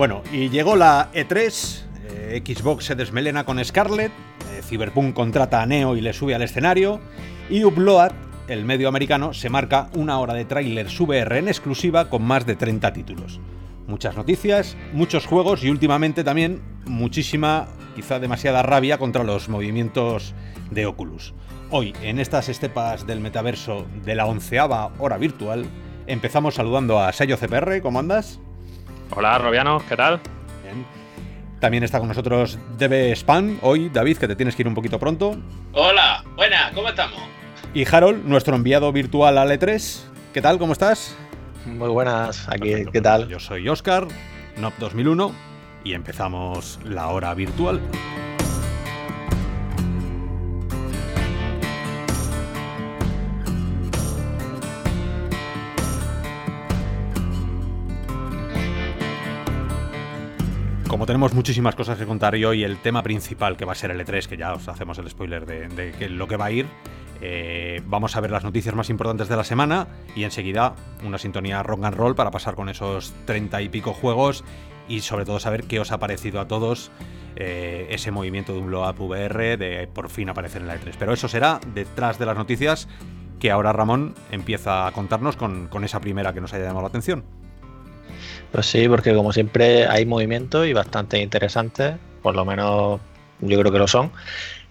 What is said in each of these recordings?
Bueno, y llegó la E3, eh, Xbox se desmelena con Scarlett, eh, Cyberpunk contrata a Neo y le sube al escenario, y Upload, el medio americano, se marca una hora de trailers VR en exclusiva con más de 30 títulos. Muchas noticias, muchos juegos y últimamente también muchísima, quizá demasiada rabia contra los movimientos de Oculus. Hoy, en estas estepas del metaverso de la onceava hora virtual, empezamos saludando a Sayo CPR, ¿cómo andas? Hola, Robiano, ¿qué tal? Bien. También está con nosotros DB Spam, hoy, David, que te tienes que ir un poquito pronto. Hola, buena, ¿cómo estamos? Y Harold, nuestro enviado virtual a E3. ¿Qué tal? ¿Cómo estás? Muy buenas, aquí, ¿qué tal? Yo soy Oscar, NOP 2001, y empezamos la hora virtual. Como tenemos muchísimas cosas que contar y hoy el tema principal que va a ser el E3, que ya os hacemos el spoiler de, lo que va a ir, eh, vamos a ver las noticias más importantes de la semana y enseguida una sintonía rock and roll para pasar con esos treinta y pico juegos y sobre todo saber qué os ha parecido a todos eh, ese movimiento de un blow up VR de por fin aparecer en la E3. Pero eso será detrás de las noticias que ahora Ramón empieza a contarnos con, con esa primera que nos haya llamado la atención. Pues sí, porque como siempre hay movimientos y bastante interesantes, por lo menos yo creo que lo son.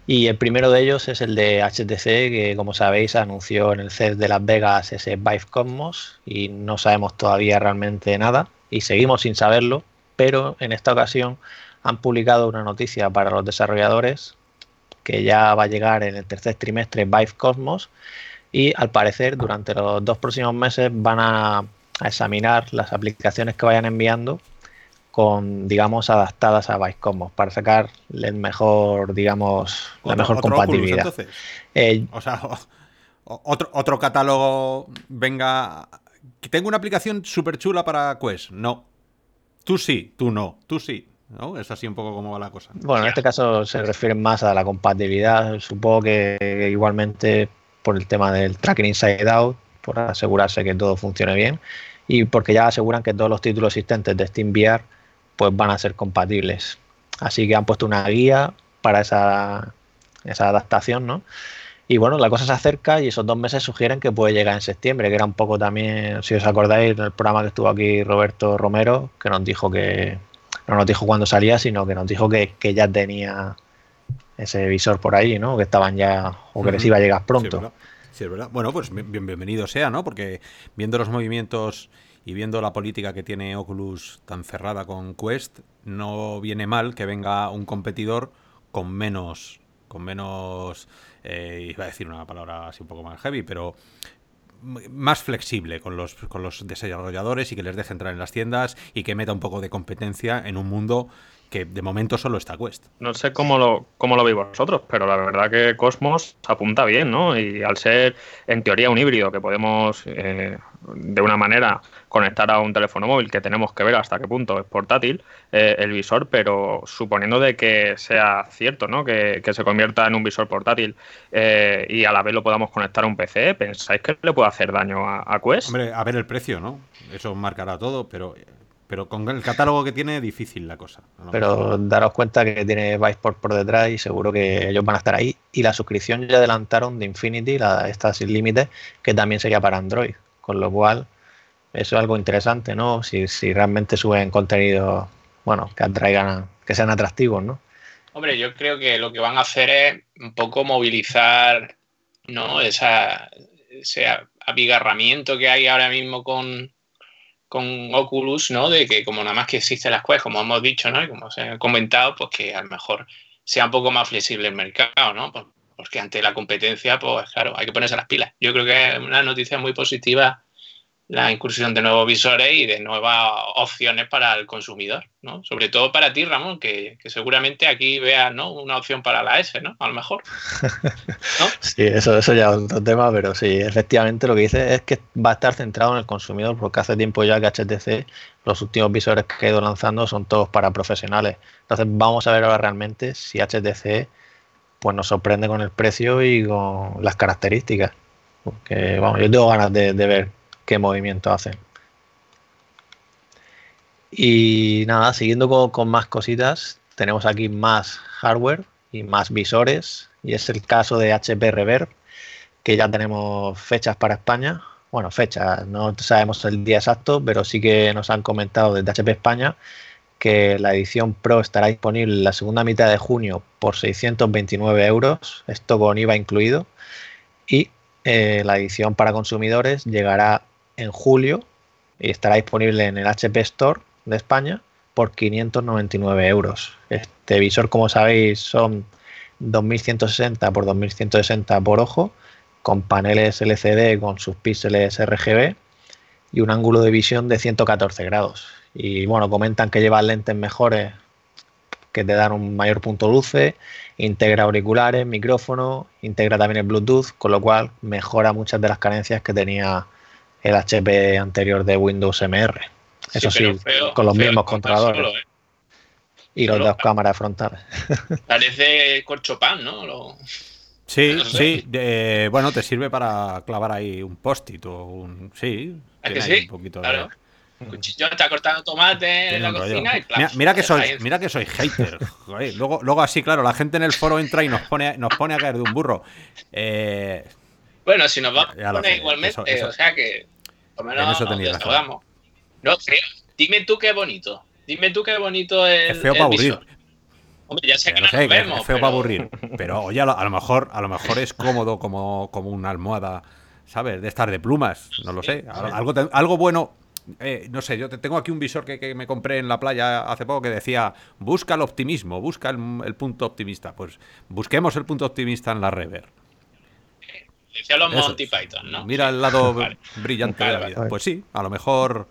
Y el primero de ellos es el de HTC, que como sabéis anunció en el CES de Las Vegas ese Vive Cosmos y no sabemos todavía realmente nada y seguimos sin saberlo, pero en esta ocasión han publicado una noticia para los desarrolladores que ya va a llegar en el tercer trimestre Vive Cosmos y al parecer durante los dos próximos meses van a a examinar las aplicaciones que vayan enviando con, digamos, adaptadas a Cosmos para sacar el mejor, digamos, la mejor compatibilidad. Eh, o sea, otro, otro catálogo venga. Tengo una aplicación súper chula para Quest. No. Tú sí, tú no. Tú sí. ¿no? Es así un poco como va la cosa. Bueno, en este caso se refiere más a la compatibilidad. Supongo que igualmente por el tema del tracking inside out, por asegurarse que todo funcione bien y porque ya aseguran que todos los títulos existentes de SteamVR pues van a ser compatibles. Así que han puesto una guía para esa, esa adaptación, ¿no? Y bueno, la cosa se acerca y esos dos meses sugieren que puede llegar en septiembre, que era un poco también, si os acordáis, el programa que estuvo aquí Roberto Romero, que nos dijo que, no nos dijo cuándo salía, sino que nos dijo que, ya tenía ese visor por ahí, ¿no? Que estaban ya, o que les iba a llegar pronto. Sí, es verdad. Bueno, pues bienvenido sea, ¿no? Porque viendo los movimientos y viendo la política que tiene Oculus tan cerrada con Quest, no viene mal que venga un competidor con menos, con menos, eh, iba a decir una palabra así un poco más heavy, pero más flexible con los, con los desarrolladores y que les deje entrar en las tiendas y que meta un poco de competencia en un mundo que de momento solo está Quest. No sé cómo lo, cómo lo veis vosotros, pero la verdad que Cosmos apunta bien, ¿no? Y al ser en teoría un híbrido que podemos eh, de una manera conectar a un teléfono móvil, que tenemos que ver hasta qué punto es portátil eh, el visor, pero suponiendo de que sea cierto, ¿no? Que, se convierta en un visor portátil eh, y a la vez lo podamos conectar a un PC, ¿pensáis que le puede hacer daño a, a Quest? Hombre, a ver el precio, ¿no? Eso marcará todo, pero pero con el catálogo que tiene, difícil la cosa. Pero daros cuenta que tiene Viceport por detrás y seguro que ellos van a estar ahí. Y la suscripción ya adelantaron de Infinity, la, esta sin límite, que también sería para Android. Con lo cual, eso es algo interesante, ¿no? Si, si realmente suben contenido, bueno, que atraigan, que sean atractivos, ¿no? Hombre, yo creo que lo que van a hacer es un poco movilizar, ¿no? Esa, ese abigarramiento que hay ahora mismo con, con Oculus, ¿no? De que como nada más que existe las Quest, como hemos dicho, ¿no? Y como se ha comentado, pues que a lo mejor sea un poco más flexible el mercado, ¿no? Porque ante la competencia, pues claro, hay que ponerse las pilas. Yo creo que es una noticia muy positiva la incursión de nuevos visores y de nuevas opciones para el consumidor, ¿no? Sobre todo para ti, Ramón, que, seguramente aquí veas, ¿no? Una opción para la S, ¿no? A lo mejor. sí, eso, eso ya es otro tema, pero sí, efectivamente lo que dice es que va a estar centrado en el consumidor, porque hace tiempo ya que HTC, los últimos visores que ha ido lanzando son todos para profesionales. Entonces vamos a ver ahora realmente si HTC pues nos sorprende con el precio y con las características. Porque, vamos, yo tengo ganas de ver qué movimiento hacen. Y nada, siguiendo con, más cositas, tenemos aquí más hardware y más visores. Y es el caso de HP Reverb, que ya tenemos fechas para España. Bueno, fechas, no sabemos el día exacto, pero sí que nos han comentado desde HP España que la edición Pro estará disponible la segunda mitad de junio por 629 euros, esto con IVA incluido, y eh, la edición para consumidores llegará en julio y estará disponible en el HP Store de España por 599 euros. Este visor, como sabéis, son 2160 por 2160 por ojo, con paneles LCD con sus píxeles RGB y un ángulo de visión de 114 grados. Y bueno, comentan que lleva lentes mejores que te dan un mayor punto luce, integra auriculares, micrófono, integra también el Bluetooth, con lo cual mejora muchas de las carencias que tenía el HP anterior de Windows MR. Eso sí, con los mismos controladores. ¿eh? Y los dos cámaras frontales. Parece corchopan, ¿no? Sí, sí. bueno, te sirve para clavar ahí un post-it o un. Sí. que sí? Un poquito claro. de. cuchillo está cortando tomate en la cocina y mira, que soy, mira que soy hater. luego, luego así, claro, la gente en el foro entra y nos pone, nos pone a caer de un burro. Eh, bueno, si nos va a poner igualmente, o sea que. Por lo menos nos no, Dime tú qué bonito. Dime tú qué bonito es. Es feo para aburrir. Hombre, ya sé que no, nos vemos. Es feo para aburrir. Pero oye, a lo, mejor, a lo mejor es cómodo como, como una almohada, ¿sabes? De estar de plumas. No lo sé. Algo, algo bueno. Eh, no sé, yo tengo aquí un visor que, me compré en la playa hace poco que decía busca el optimismo, busca el, punto optimista. Pues busquemos el punto optimista en la rever. Decía los Monty Python, ¿no? Mira el lado brillante de la vida. Pues sí, a lo mejor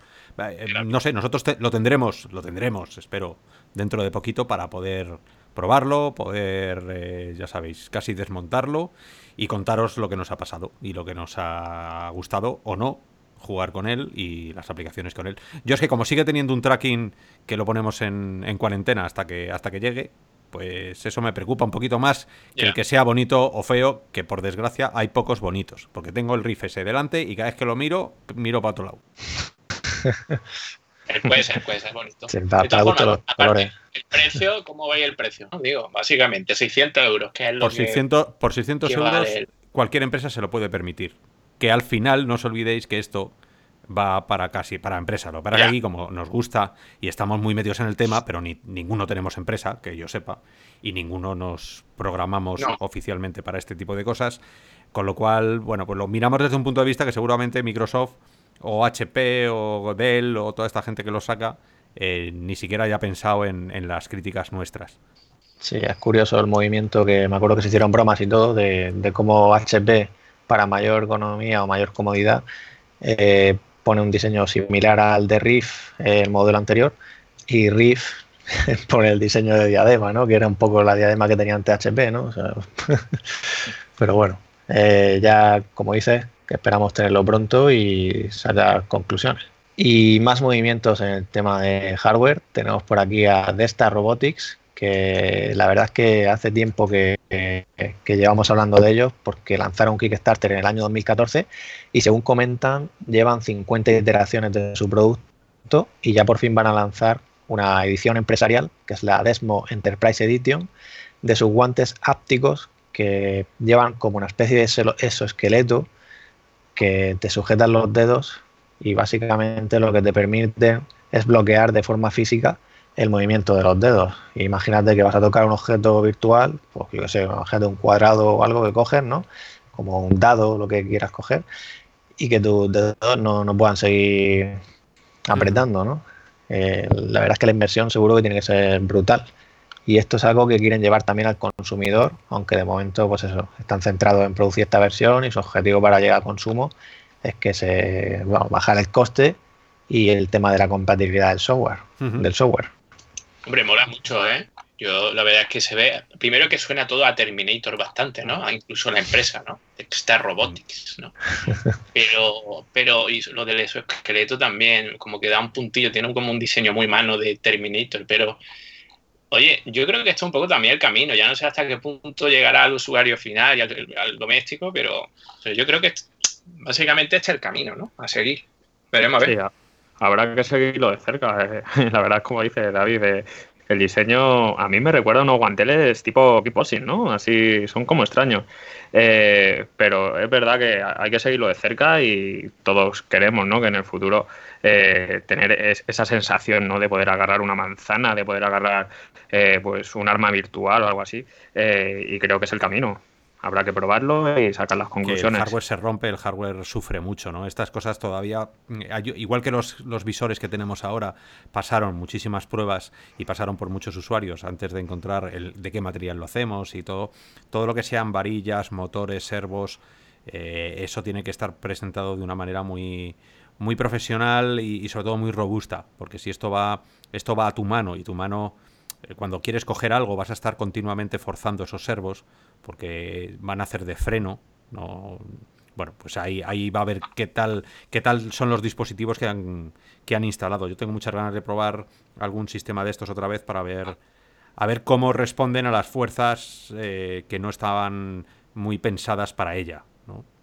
eh, no sé, nosotros lo tendremos, lo tendremos, espero, dentro de poquito para poder probarlo, poder, eh, ya sabéis, casi desmontarlo y contaros lo que nos ha pasado y lo que nos ha gustado o no jugar con él y las aplicaciones con él. Yo es que como sigue teniendo un tracking que lo ponemos en, cuarentena hasta que, hasta que llegue, pues eso me preocupa un poquito más que el que sea bonito o feo, que por desgracia hay pocos bonitos, porque tengo el riff ese delante y cada vez que lo miro, miro para otro lado. puede ser, puede ser bonito. el precio, ¿cómo va el precio? Digo, básicamente 600 euros, que es lo por 600, por 600 euros cualquier empresa se lo puede permitir. Que al final no os olvidéis que esto va para casi para empresa. Lo para que aquí, como nos gusta y estamos muy metidos en el tema, pero ni, ninguno tenemos empresa, que yo sepa, y ninguno nos programamos oficialmente para este tipo de cosas. Con lo cual, bueno, pues lo miramos desde un punto de vista que seguramente Microsoft o HP o Dell o toda esta gente que lo saca, eh, ni siquiera haya pensado en, las críticas nuestras. Sí, es curioso el movimiento que me acuerdo que se hicieron bromas y todo de, cómo HP para mayor economía o mayor comodidad eh, pone un diseño similar al de Riff, el modelo anterior, y Riff pone el diseño de diadema, ¿no? que era un poco la diadema que tenía antes HP, ¿no? pero bueno, eh, ya como dices, esperamos tenerlo pronto y sacar conclusiones. Y más movimientos en el tema de hardware. Tenemos por aquí a Desta Robotics, que la verdad es que hace tiempo que, llevamos hablando de ellos porque lanzaron Kickstarter en el año 2014 y según comentan llevan 50 iteraciones de su producto y ya por fin van a lanzar una edición empresarial que es la Desmo Enterprise Edition de sus guantes ápticos que llevan como una especie de exoesqueleto que te sujetan los dedos y básicamente lo que te permite es bloquear de forma física el movimiento de los dedos. Imagínate que vas a tocar un objeto virtual, pues yo que sé, un objeto, un cuadrado o algo que coges, ¿no? Como un dado, lo que quieras coger, y que tus dedos no, no puedan seguir apretando, ¿no? Eh, la verdad es que la inversión seguro que tiene que ser brutal. Y esto es algo que quieren llevar también al consumidor, aunque de momento, pues eso, están centrados en producir esta versión y su objetivo para llegar a consumo es que se bueno, bajar el coste y el tema de la compatibilidad del software, del software. Hombre, mola mucho, ¿eh? Yo la verdad es que se ve, primero que suena todo a Terminator bastante, ¿no? Incluso la empresa, ¿no? Star Robotics, ¿no? Pero, pero y lo del esqueleto también, como que da un puntillo, tiene como un diseño muy mano de Terminator, pero Oye, yo creo que esto es un poco también el camino. Ya no sé hasta qué punto llegará al usuario final y al, doméstico, pero, yo creo que básicamente este es el camino, ¿no? A seguir. Veremos a ver. Habrá que seguirlo de cerca. Eh. La verdad, como dice David, eh, el diseño a mí me recuerda a unos guanteles tipo kickboxing, ¿no? Así son como extraños. Eh, pero es verdad que hay que seguirlo de cerca y todos queremos, ¿no? Que en el futuro tener esa sensación, ¿no? De poder agarrar una manzana, de poder agarrar pues un arma virtual o algo así. y creo que es el camino habrá que probarlo y sacar las conclusiones. el hardware se rompe, el hardware sufre mucho, ¿no? Estas cosas todavía, mm, igual que los, los, visores que tenemos ahora, pasaron muchísimas pruebas y pasaron por muchos usuarios antes de encontrar el, de qué material lo hacemos y todo. Todo lo que sean varillas, motores, servos, eh, eso tiene que estar presentado de una manera muy muy profesional y, y, sobre todo muy robusta, porque si esto va esto va a tu mano y tu mano cuando quieres coger algo vas a estar continuamente forzando esos servos porque van a hacer de freno. No, bueno, pues ahí, ahí va a ver qué tal, qué tal son los dispositivos que han, que han instalado. Yo tengo muchas ganas de probar algún sistema de estos otra vez para ver, a ver cómo responden a las fuerzas eh, que no estaban muy pensadas para ella.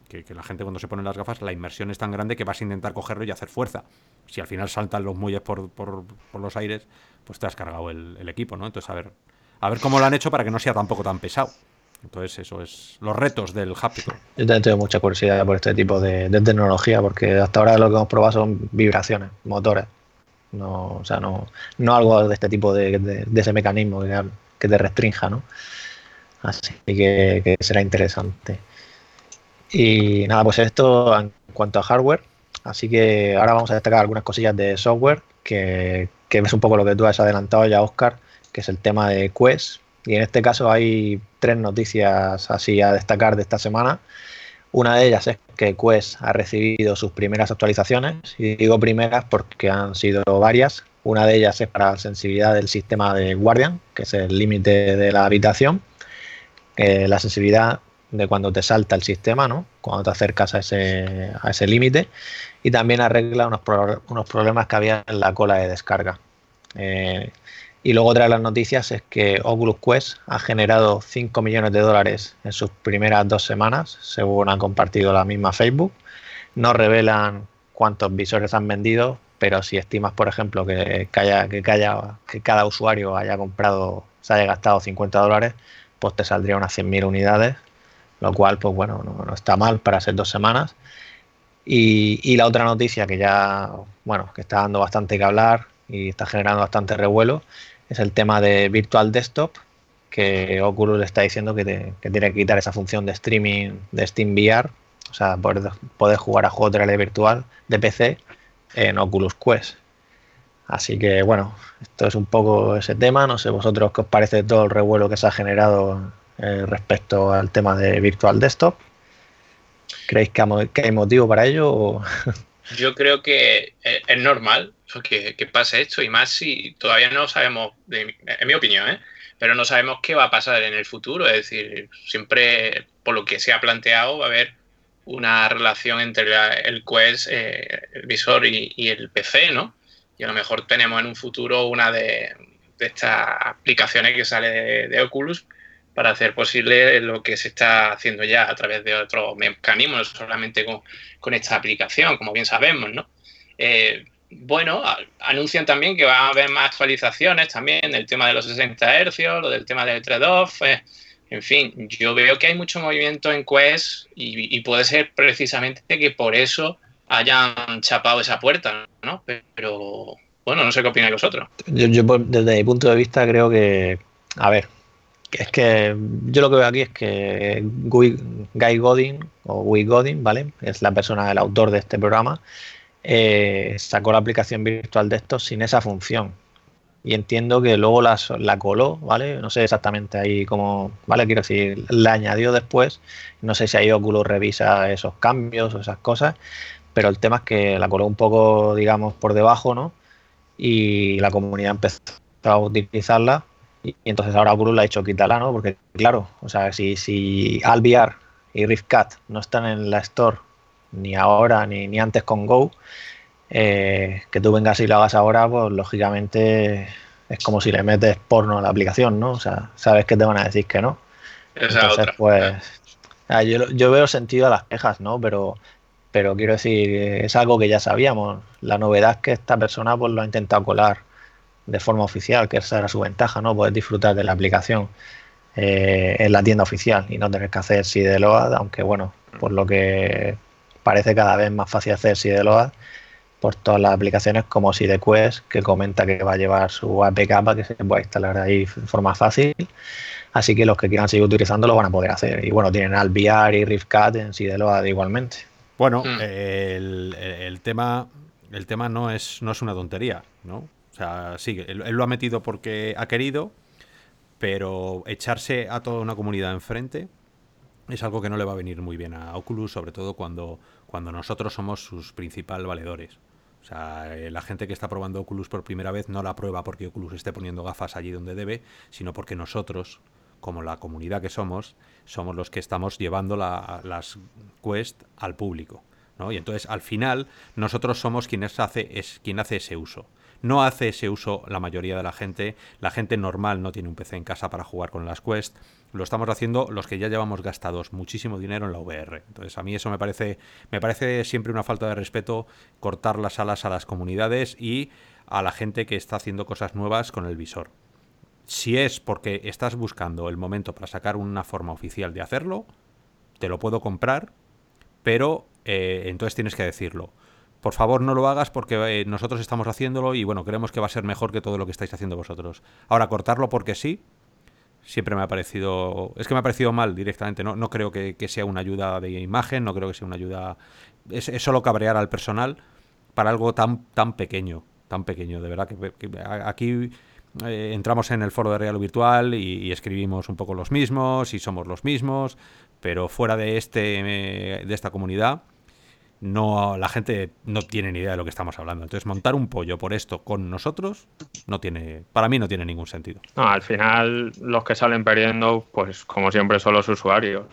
Que, la gente cuando se pone las gafas, la inmersión es tan grande que vas a intentar cogerlo y hacer fuerza. Si al final saltan los muelles por, por, los aires, pues te has cargado el, equipo, ¿no? Entonces, a ver, a ver cómo lo han hecho para que no sea tampoco tan pesado. Entonces, eso es los retos del háptico. Yo también tengo mucha curiosidad por este tipo de, tecnología, porque hasta ahora lo que hemos probado son vibraciones, motores. No, o sea, no, no algo de este tipo de, ese mecanismo que, te restrinja, ¿no? Así que, será interesante. Y nada, pues esto en cuanto a hardware. Así que ahora vamos a destacar algunas cosillas de software, que, que es un poco lo que tú has adelantado ya, Oscar, que es el tema de Quest, y en este caso hay tres noticias así a destacar de esta semana. Una de ellas es que Quest ha recibido sus primeras actualizaciones, y digo primeras porque han sido varias. Una de ellas es para la sensibilidad del sistema de Guardian, que es el límite de la habitación. la sensibilidad de cuando te salta el sistema, ¿no? cuando te acercas a ese, a ese límite. Y también arregla unos, unos problemas que había en la cola de descarga. Eh, y luego otra de las noticias es que Oculus Quest ha generado 5 millones de dólares en sus primeras dos semanas, según han compartido la misma Facebook. No revelan cuántos visores han vendido, pero si estimas, por ejemplo, que, que, que cada usuario haya comprado, se haya gastado 50 dólares, pues te saldría unas 100.000 unidades, lo cual, pues bueno, no, está mal para ser dos semanas. Y, y, la otra noticia que ya, bueno, que está dando bastante que hablar y está generando bastante revuelo es el tema de Virtual Desktop, que Oculus está diciendo que, tiene que quitar esa función de streaming de Steam VR, o sea, poder, poder jugar a juegos de realidad virtual de PC en Oculus Quest. Así que bueno, esto es un poco ese tema. No sé vosotros qué os parece todo el revuelo que se ha generado eh, respecto al tema de Virtual Desktop. ¿Creéis que, hay motivo para ello? Yo creo que eh, es normal que, pase esto y más si todavía no sabemos, en mi opinión, ¿eh? pero no sabemos qué va a pasar en el futuro. Es decir, siempre, por lo que se ha planteado, va a haber una relación entre el Quest, eh, el visor y, el PC, ¿no? Y a lo mejor tenemos en un futuro una de, estas aplicaciones que sale de, Oculus para hacer posible lo que se está haciendo ya a través de otros mecanismos, no solamente con, esta aplicación, como bien sabemos, ¿no? Eh, bueno, anuncian también que va a haber más actualizaciones también del tema de los 60 Hz, lo del tema del trade-off. Eh, en fin, yo veo que hay mucho movimiento en Quest y, puede ser precisamente que por eso hayan chapado esa puerta, ¿no? Pero bueno, no sé qué opináis vosotros. Yo, yo, desde mi punto de vista creo que, a ver, es que yo lo que veo aquí es que Guy Godin o Guy Godin, ¿vale? Es la persona, el autor de este programa eh, sacó la aplicación virtual de estos sin esa función. Y entiendo que luego la coló, ¿vale? No sé exactamente ahí cómo, ¿vale? Quiero decir, la añadió después. No sé si ahí Oculus revisa esos cambios o esas cosas, pero el tema es que la coló un poco, digamos, por debajo, ¿no? Y la comunidad empezó a utilizarla y, entonces ahora Oculus la ha hecho quitarla, ¿no? Porque claro, o sea, si, si Alviar y RiftCat no están en la store ni ahora ni, ni antes con Go, eh, que tú vengas y lo hagas ahora, pues lógicamente es como si le metes porno a la aplicación, ¿no? O sea, sabes que te van a decir que no. Entonces, pues, yo, yo, veo sentido a las quejas, ¿no? Pero, pero quiero decir, es algo que ya sabíamos. La novedad es que esta persona pues, lo ha intentado colar de forma oficial, que esa era su ventaja, ¿no? Poder disfrutar de la aplicación eh, en la tienda oficial y no tener que hacer SIDELOAD, aunque bueno, por lo que parece cada vez más fácil hacer SIDELOAD por todas las aplicaciones como SideQuest, que comenta que va a llevar su APK para que se pueda instalar ahí de forma fácil. Así que los que quieran seguir utilizando lo van a poder hacer. Y bueno, tienen Alviar y RiffCat en SideLoad igualmente. Bueno, hmm. el, tema, el tema no es, no es una tontería, ¿no? O sea, sí, él, lo ha metido porque ha querido, pero echarse a toda una comunidad enfrente es algo que no le va a venir muy bien a Oculus, sobre todo cuando, cuando nosotros somos sus principales valedores. O sea, eh, la gente que está probando Oculus por primera vez no la prueba porque Oculus esté poniendo gafas allí donde debe, sino porque nosotros, como la comunidad que somos, somos los que estamos llevando las Quest al público. ¿no? Y entonces, al final, nosotros somos quienes hace, es, quien hace ese uso. No hace ese uso la mayoría de la gente. La gente normal no tiene un PC en casa para jugar con las Quest. Lo estamos haciendo los que ya llevamos gastados muchísimo dinero en la VR. Entonces a mí eso me parece, me parece siempre una falta de respeto cortar las alas a las comunidades y a la gente que está haciendo cosas nuevas con el visor. Si es porque estás buscando el momento para sacar una forma oficial de hacerlo, te lo puedo comprar, pero eh, entonces tienes que decirlo por favor no lo hagas porque eh, nosotros estamos haciéndolo y bueno, creemos que va a ser mejor que todo lo que estáis haciendo vosotros. Ahora, cortarlo porque sí, siempre me ha parecido, es que me ha parecido mal directamente, no, no creo que, sea una ayuda de imagen, no creo que sea una ayuda, es, solo cabrear al personal para algo tan, tan pequeño, tan pequeño, de verdad que, aquí... Eh, entramos en el foro de Real Virtual y, escribimos un poco los mismos y somos los mismos, pero fuera de este eh, de esta comunidad no la gente no tiene ni idea de lo que estamos hablando. Entonces, montar un pollo por esto con nosotros no tiene, para mí no tiene ningún sentido. No, al final los que salen perdiendo, pues como siempre son los usuarios.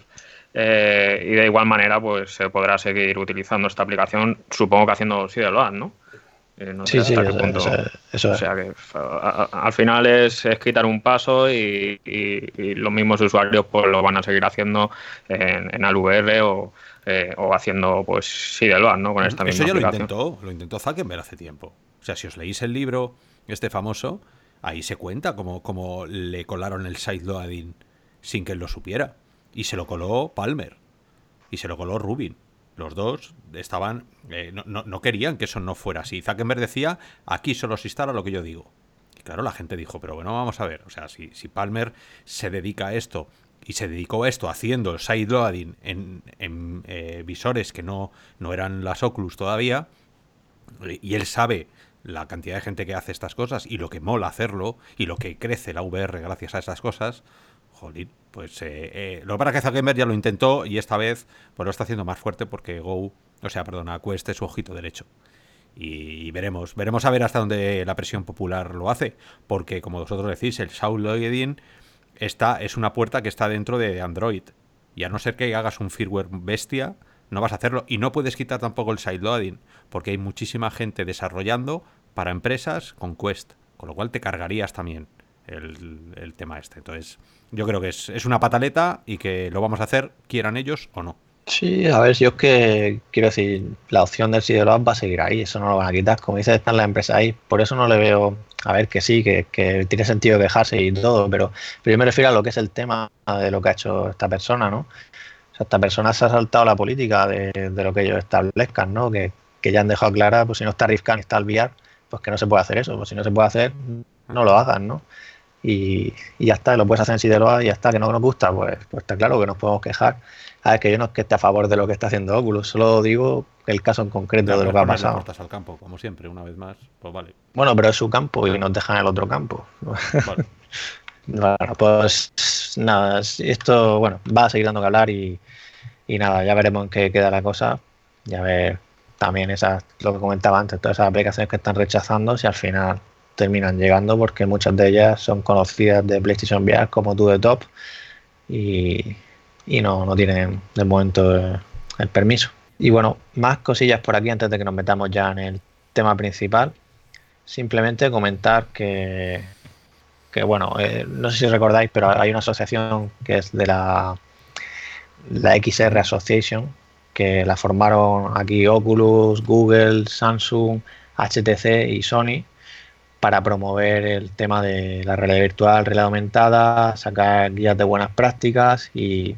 Eh, y de igual manera, pues se podrá seguir utilizando esta aplicación, supongo que haciendo Sideload, ¿no? Eh, no sí, sí, eso, O sea que al final es, quitar un paso y, los mismos usuarios pues lo van a seguir haciendo en, en ALVR o eh, o haciendo pues Sideload, ¿no? Con esta Eso ya lo intentó, lo intentó Zuckerberg hace tiempo. O sea, si os leéis el libro, este famoso, ahí se cuenta como, como le colaron el sideloading sin que él lo supiera. Y se lo coló Palmer. Y se lo coló Rubin. Los dos estaban. Eh, no, querían que eso no fuera así. Zuckerberg decía: aquí solo se instala lo que yo digo. Y claro, la gente dijo: pero bueno, vamos a ver. O sea, si, si Palmer se dedica a esto y se dedicó a esto haciendo sideloading en, en eh, visores que no, no eran las Oculus todavía, y él sabe la cantidad de gente que hace estas cosas y lo que mola hacerlo y lo que crece la VR gracias a esas cosas, jolín, pues eh, eh, lo para que Zuckerberg ya lo intentó y esta vez pues lo está haciendo más fuerte porque Go, o sea, perdona, Quest su ojito derecho. Y, veremos, veremos a ver hasta dónde la presión popular lo hace, porque como vosotros decís, el sideloading esta es una puerta que está dentro de Android. Y a no ser que hagas un firmware bestia, no vas a hacerlo. Y no puedes quitar tampoco el sideloading, porque hay muchísima gente desarrollando para empresas con Quest. Con lo cual te cargarías también el, tema este. Entonces, yo creo que es, es, una pataleta y que lo vamos a hacer, quieran ellos o no. Sí, a ver, si es que quiero decir, la opción del sideload va a seguir ahí, eso no lo van a quitar. Como dices, están las empresas ahí. Por eso no le veo a ver, que sí, que, tiene sentido quejarse y todo, pero, yo me refiero a lo que es el tema de lo que ha hecho esta persona, ¿no? O sea, esta persona se ha saltado la política de, lo que ellos establezcan, ¿no? Que, ya han dejado clara, pues si no está Rifkan y está Alviar, pues que no se puede hacer eso, pues si no se puede hacer, no lo hagan, ¿no? Y, ya está, lo puedes hacer en Sideloa y ya está, que no nos gusta, pues, pues está claro que nos podemos quejar. A ver, que yo no es que esté a favor de lo que está haciendo Oculus, solo digo el caso en concreto de lo que ha pasado. al campo, como siempre, una vez más, pues vale. Bueno, pero es su campo y nos dejan el otro campo. bueno, pues nada, esto, bueno, va a seguir dando que hablar y, nada, ya veremos en qué queda la cosa. Ya ver también esas, lo que comentaba antes, todas esas aplicaciones que están rechazando, si al final terminan llegando, porque muchas de ellas son conocidas de PlayStation VR como To The Top y, y no, no tienen de momento el permiso. Y bueno, más cosillas por aquí antes de que nos metamos ya en el tema principal. Simplemente comentar que, que bueno, eh, no sé si recordáis, pero hay una asociación que es de la, la XR Association, que la formaron aquí Oculus, Google, Samsung, HTC y Sony para promover el tema de la realidad virtual, realidad aumentada, sacar guías de buenas prácticas y,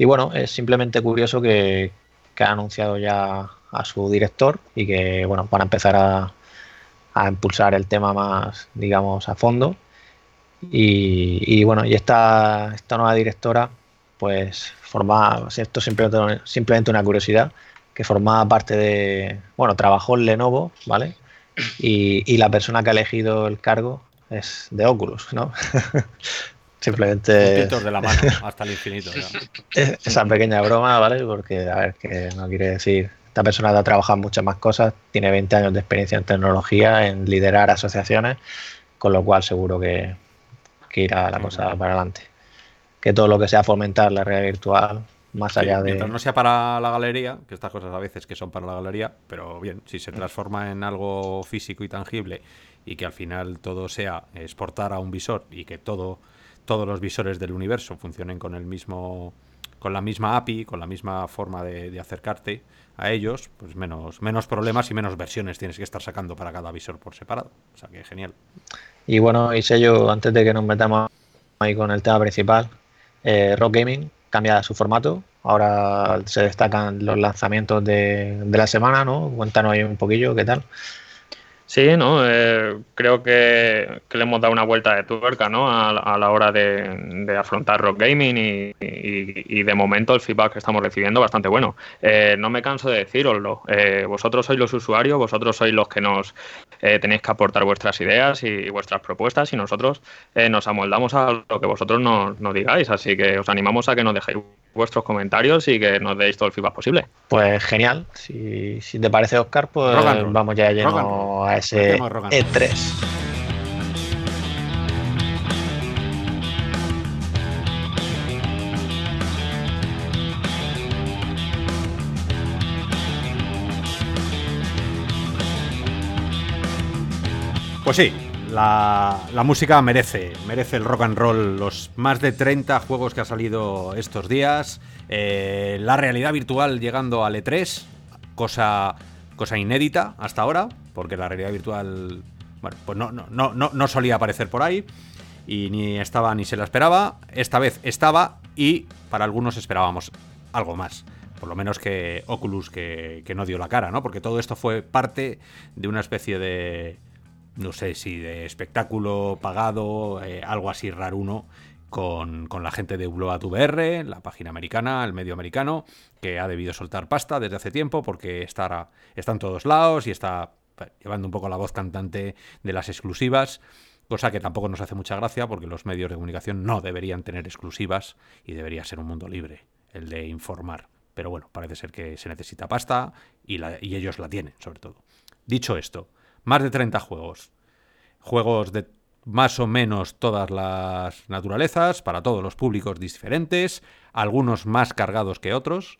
bueno, es simplemente curioso que, ha anunciado ya a su director y que bueno, van a empezar a, impulsar el tema más, digamos, a fondo. Y, bueno, y esta, esta nueva directora, pues forma, esto simplemente, simplemente una curiosidad, que formaba parte de, bueno, trabajó en Lenovo, ¿vale? Y, la persona que ha elegido el cargo es de Oculus, ¿no? Simplemente. de la mano hasta el infinito. Esa pequeña broma, ¿vale? Porque, a ver, que no quiere decir. Esta persona ha trabajado en muchas más cosas, tiene 20 años de experiencia en tecnología, en liderar asociaciones, con lo cual seguro que, que irá la cosa para adelante. Que todo lo que sea fomentar la realidad virtual, más allá de. no sea para la galería, que estas cosas a veces que son para la galería, pero bien, si se transforma en algo físico y tangible y que al final todo sea exportar a un visor y que todo, todos los visores del universo funcionen con el mismo con la misma API, con la misma forma de, acercarte a ellos, pues menos, menos problemas y menos versiones tienes que estar sacando para cada visor por separado. O sea que genial. Y bueno, y yo, antes de que nos metamos ahí con el tema principal, eh, Rock Gaming cambia su formato. Ahora se destacan los lanzamientos de, la semana, ¿no? Cuéntanos ahí un poquillo, ¿qué tal? Sí, ¿no? Eh, creo que, le hemos dado una vuelta de tuerca, ¿no? A, la hora de, afrontar Rock Gaming y, de momento el feedback que estamos recibiendo bastante bueno. Eh, no me canso de deciroslo. Eh, vosotros sois los usuarios, vosotros sois los que nos tenéis que aportar vuestras ideas y, vuestras propuestas y nosotros nos amoldamos a lo que vosotros nos, nos digáis. Así que os animamos a que nos dejéis vuestros comentarios y que nos deis todo el feedback posible. Pues genial. Si, si te parece, Oscar, pues vamos ya lleno a ese E3. Pues sí, la, música merece, merece el rock and roll. Los más de 30 juegos que ha salido estos días. Eh, la realidad virtual llegando al E3, cosa, cosa inédita hasta ahora, porque la realidad virtual bueno, pues no, no, no, no, solía aparecer por ahí. Y ni estaba ni se la esperaba. Esta vez estaba y para algunos esperábamos algo más por lo menos que Oculus que, que, no dio la cara, ¿no? Porque todo esto fue parte de una especie de, no sé si de espectáculo pagado, eh, algo así raruno, con, con la gente de Ubloat VR, la página americana, el medio americano, que ha debido soltar pasta desde hace tiempo porque está, está en todos lados y está llevando un poco la voz cantante de las exclusivas, cosa que tampoco nos hace mucha gracia porque los medios de comunicación no deberían tener exclusivas y debería ser un mundo libre el de informar. Pero bueno, parece ser que se necesita pasta y, la, y ellos la tienen, sobre todo. Dicho esto, más de 30 juegos. Juegos de más o menos todas las naturalezas, para todos los públicos diferentes, algunos más cargados que otros.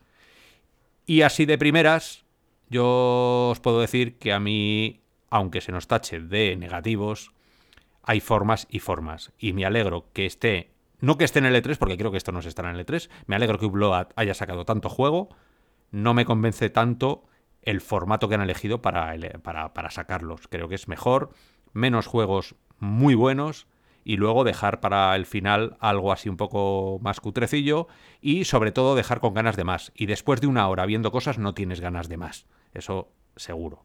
Y así de primeras, yo os puedo decir que a mí, aunque se nos tache de negativos, hay formas y formas. Y me alegro que esté, no que esté en el E3, porque creo que esto no se estará en el E3, me alegro que Upload haya sacado tanto juego, no me convence tanto el formato que han elegido para, para, sacarlos. Creo que es mejor, menos juegos muy buenos y luego dejar para el final algo así un poco más cutrecillo y sobre todo dejar con ganas de más. Y después de una hora viendo cosas no tienes ganas de más, eso seguro.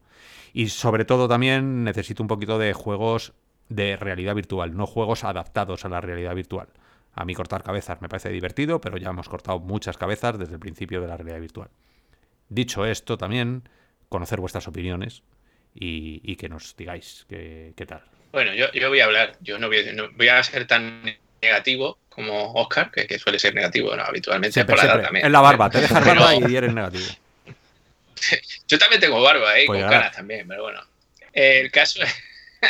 Y sobre todo también necesito un poquito de juegos de realidad virtual, no juegos adaptados a la realidad virtual. A mí cortar cabezas me parece divertido, pero ya hemos cortado muchas cabezas desde el principio de la realidad virtual. Dicho esto, también conocer vuestras opiniones y, que nos digáis qué, tal. Bueno, yo, voy a hablar, yo no voy, a ser tan negativo como Oscar, que, suele ser negativo habitualmente. por la también. En la barba, te dejas barba y eres negativo. yo también tengo barba, ¿eh? con caras también, pero bueno. El caso,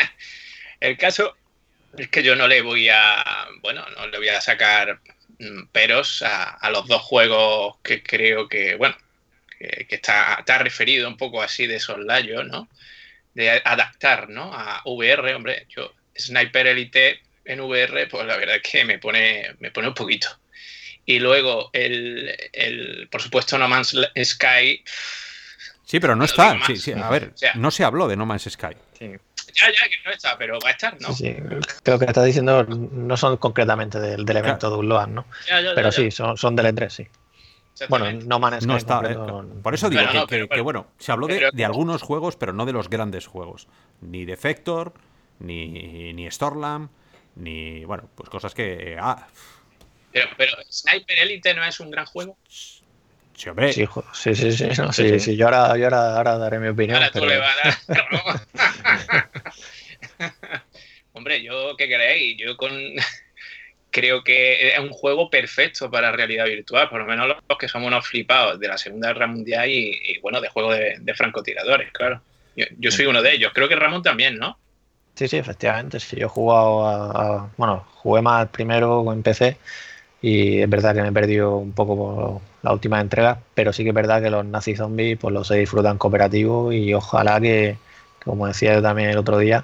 el caso es que yo no le voy a, bueno, no le voy a sacar mm, peros a los dos juegos que creo que, bueno, que, está, referido un poco así de soslayo, ¿no? De adaptar, ¿no? A VR, hombre, yo, Sniper Elite en VR, pues la verdad es que me pone, me pone un poquito. Y luego, el, el, por supuesto, No Man's Sky. Sí, pero no está. Sí, sí, a ver, no se habló de No Man's Sky. Ya, ya, que no está, pero va a estar, ¿no? Sí, creo que está diciendo, no son concretamente del, del evento de Unload, ¿no? pero sí, son, son del E3, sí. Bueno, No Man's Sky. No está, eh, Por eso digo que, que, bueno, se habló de, de, algunos juegos, pero no de los grandes juegos. Ni de Vector, ni, ni Storlam, ni. Bueno, pues cosas que. Ah. Pero, pero Sniper Elite no es un gran juego. Sí, hombre. Sí, sí, sí, sí, no, sí, sí, Yo, ahora, yo ahora, ahora, daré mi opinión. Ahora pero... tú le vas a dar. hombre, yo, ¿qué queréis? Yo con. Creo que es un juego perfecto para realidad virtual, por lo menos los que somos unos flipados de la Segunda Guerra Mundial y, bueno, de juego de, francotiradores, claro. Yo, soy uno de ellos. Creo que Ramón también, ¿no? Sí, sí, efectivamente. Sí, yo he jugado a, Bueno, jugué más primero en PC y es verdad que me he perdido un poco por la última entrega, pero sí que es verdad que los Nazi Zombies pues los se disfrutan cooperativo y ojalá que, como decía yo también el otro día,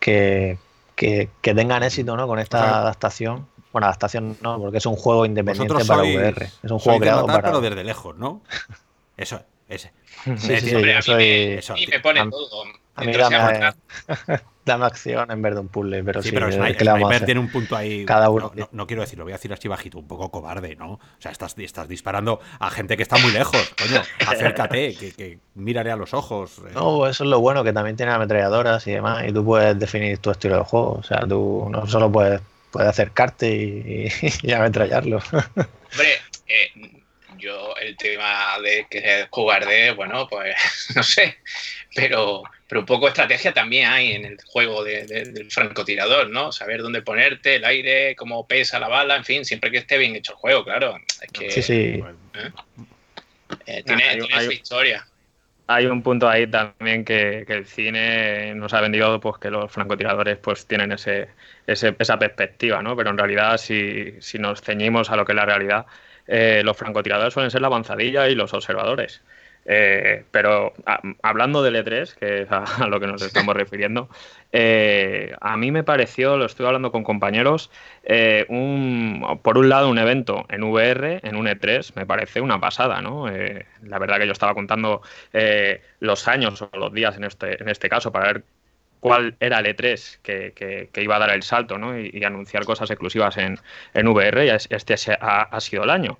que, que, tengan éxito ¿no? con esta adaptación. Bueno, adaptación no, porque es un juego independiente para VR. Es un juego creado para. Pero desde lejos, ¿no? Eso, ese. Sí, sí, sí, yo soy... Eso, y me pone todo. A mí dame, dame, acción en vez de un puzzle, pero sí. pero Sniper, tiene un punto ahí. Cada uno. No, quiero decirlo, voy a decir así bajito, un poco cobarde, ¿no? O sea, estás, estás disparando a gente que está muy lejos. Coño, acércate, que, que mírale a los ojos. Eh. No, eso es lo bueno, que también tiene ametralladoras y demás, y tú puedes definir tu estilo de juego. O sea, tú no solo puedes, puedes acercarte y, y, ametrallarlo. Hombre, eh, yo el tema de que jugar de, bueno, pues no sé, pero, pero un poco estrategia también hay en el juego del francotirador, ¿no? Saber dónde ponerte, el aire, cómo pesa la bala, en fin, siempre que esté bien hecho el juego, claro. Es que, sí, sí. ¿eh? Eh, tiene, su historia. Hay un punto ahí también que, el cine nos ha vendido pues que los francotiradores pues tienen ese, esa perspectiva, ¿no? Pero en realidad si, si nos ceñimos a lo que es la realidad, eh, los francotiradores suelen ser la avanzadilla y los observadores. Eh, pero hablando del E3, que es a, lo que nos estamos refiriendo, eh, a mí me pareció, lo estoy hablando con compañeros, un, por un lado un evento en VR, en un E3, me parece una pasada, ¿no? la verdad que yo estaba contando los años o los días en este, en este caso para ver cuál era el E3 que, iba a dar el salto ¿no? y, anunciar cosas exclusivas en, en VR y este ha, sido el año.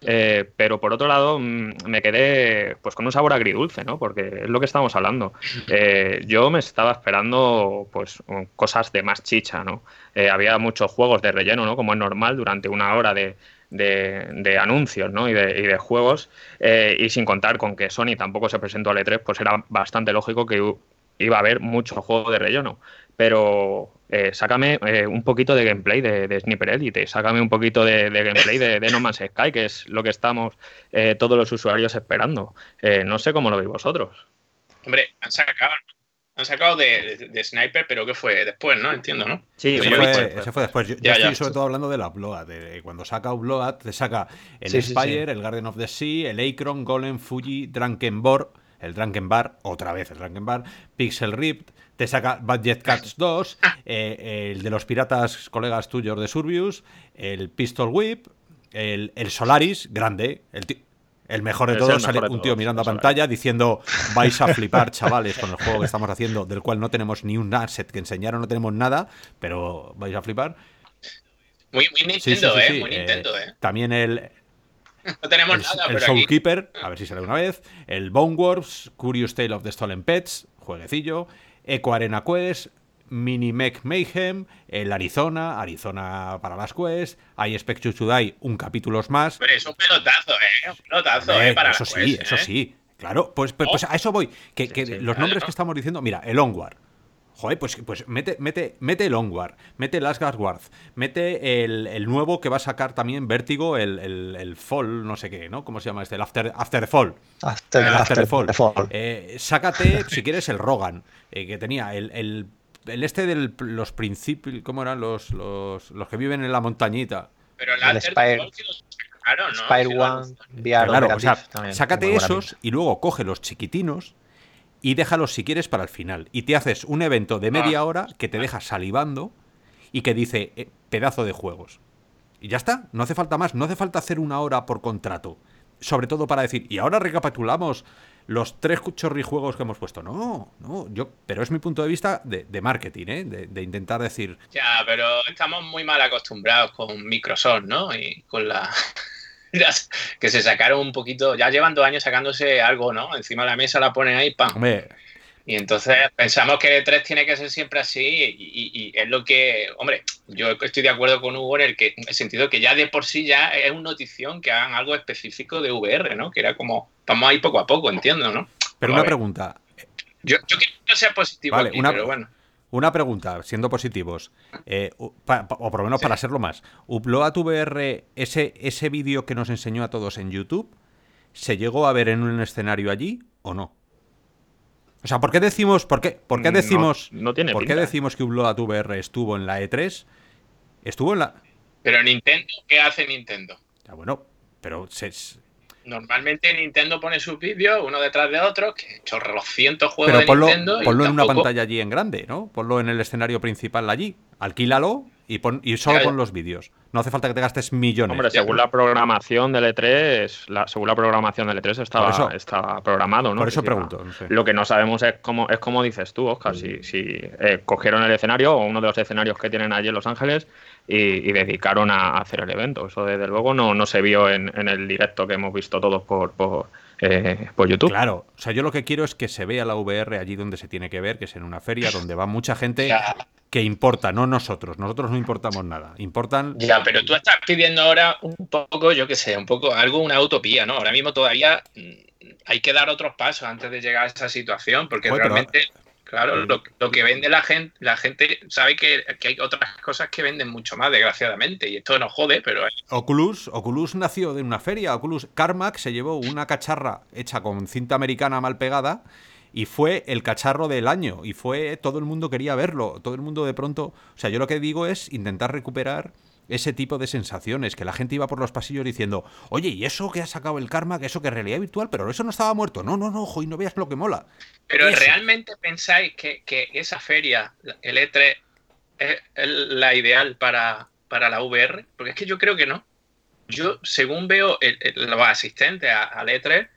Eh, pero por otro lado mm, me quedé pues con un sabor agridulce, ¿no? Porque es lo que estamos hablando. Eh, yo me estaba esperando pues cosas de más chicha, ¿no? Eh, había muchos juegos de relleno, ¿no? Como es normal durante una hora de, de, anuncios ¿no? y, de, y de juegos y sin contar con que Sony tampoco se presentó al E3, pues era bastante lógico que iba a haber mucho juego de relleno. Pero eh, sácame eh, un poquito de gameplay de, Sniper Elite, sácame un poquito de, gameplay de, No Man's Sky, que es lo que estamos eh, todos los usuarios esperando. no sé cómo lo veis vosotros. Hombre, han sacado, han sacado de, Sniper, pero que fue después, ¿no? Entiendo, ¿no? Sí, ese fue, fue, después. Yo, estoy sobre todo hablando de la Upload. De, cuando saca Upload, te saca el Spire, el Garden of the Sea, el Acron, Golem, Fuji, Drankenborg el Drunken Bar, otra vez el Drunken Bar, Pixel Ripped, te saca Budget Cats 2, eh, el de los piratas colegas tuyos de Surbius, el Pistol Whip, el, Solaris, grande, el, el mejor de todos, sale un tío mirando a pantalla diciendo vais a flipar, chavales, con el juego que estamos haciendo, del cual no tenemos ni un asset que enseñaron, no tenemos nada, pero vais a flipar. Muy, Nintendo, eh, muy Nintendo, eh. También el, no tenemos el, nada. El Soulkeeper, a ver si sale una vez. El Bone Wars, Curious Tale of the Stolen Pets, jueguecillo. Eco Arena Quest, Mini Mech Mayhem, el Arizona, Arizona para las Quest, hay Spec Chuchudai, un capítulo más. Pero es un pelotazo, ¿eh? Un pelotazo, ¿eh? Para eso sí, eso ¿eh? sí. Claro, pues, pues, pues, a eso voy. Que, los nombres que estamos diciendo, mira, el Onward, Joder, pues, pues mete, mete, mete el Onward, mete el Asgard mete el, nuevo que va a sacar también Vértigo, el, el, Fall, no sé qué, ¿no? ¿Cómo se llama este? El After, after the Fall. After, el after, the Fall. Eh, sácate, si quieres, el Rogan, eh, que tenía el, el, este de los principios, ¿cómo eran los, los, los que viven en la montañita? Pero el, Spire. Claro, ¿no? Spire One, VR claro, o sea, sácate esos y luego coge los chiquitinos y déjalos si quieres para el final. Y te haces un evento de media ah. hora que te deja salivando y que dice eh, pedazo de juegos. Y ya está, no hace falta más, no hace falta hacer una hora por contrato. Sobre todo para decir, y ahora recapitulamos los tres chorrijuegos que hemos puesto. No, no, yo, pero es mi punto de vista de, marketing, ¿eh? De, intentar decir. Ya, pero estamos muy mal acostumbrados con Microsoft, ¿no? Y con la. Que se sacaron un poquito. Ya llevan dos años sacándose algo, ¿no? Encima de la mesa la ponen ahí, ¡pam! Y entonces pensamos que el 3 tiene que ser siempre así y, es lo que, hombre, yo estoy de acuerdo con Hugo en el, que, en el sentido que ya de por sí ya es una notición que hagan algo específico de VR, ¿no? Que era como, vamos ahí poco a poco, entiendo, ¿no? Pero una pregunta. Yo, yo quiero que sea positivo vale, una, pero bueno. Una pregunta, siendo positivos, eh, o por lo menos para serlo más. ¿Upload VR, ese, ese vídeo que nos enseñó a todos en YouTube, se llegó a ver en un escenario allí o no? O sea, ¿por qué decimos, por qué, por qué decimos, no, tiene ¿por qué decimos que Upload VR estuvo en la E3? Estuvo en la. Pero Nintendo, ¿qué hace Nintendo? Ya, bueno, pero se, Normalmente Nintendo pone sus vídeos uno detrás de otro, que chorro los cientos juegos de Nintendo. Ponlo en una pantalla allí en grande, ¿no? Ponlo en el escenario principal allí. Alquílalo y, pon, y solo pon los vídeos. No hace falta que te gastes millones. Hombre, según la programación del E3, la, según la programación del E3 estaba, estaba programado, ¿no? Por eso pregunto. Lo que no sabemos es cómo, es como dices tú, Oscar, si, si eh, cogieron el escenario o uno de los escenarios que tienen allí en Los Ángeles y, dedicaron a, hacer el evento. Eso desde luego no, no se vio en, el directo que hemos visto todos por, por, eh, por, YouTube. Claro, o sea, yo lo que quiero es que se vea la VR allí donde se tiene que ver, que es en una feria donde va mucha gente que importa, no nosotros. Nosotros no importamos nada. Importan. Ya, pero tú estás pidiendo ahora un poco, yo qué sé, un poco algo, una utopía, ¿no? Ahora mismo todavía mm, hay que dar otros pasos antes de llegar a esa situación, porque realmente. Claro, lo, que vende la gente, la gente sabe que, hay otras cosas que venden mucho más, desgraciadamente, y esto nos jode, pero... Oculus, Oculus nació de una feria, Oculus Carmack se llevó una cacharra hecha con cinta americana mal pegada y fue el cacharro del año y fue todo el mundo quería verlo, todo el mundo de pronto, o sea, yo lo que digo es intentar recuperar ese tipo de sensaciones, que la gente iba por los pasillos diciendo, oye, ¿y eso que ha sacado el karma, que eso que es realidad virtual, pero eso no estaba muerto? No, no, no, ojo, y no veas lo que mola. Pero ¿realmente pensáis que, esa feria, el E3, es la ideal para, para la VR? Porque es que yo creo que no. Yo, según veo los asistentes al E3,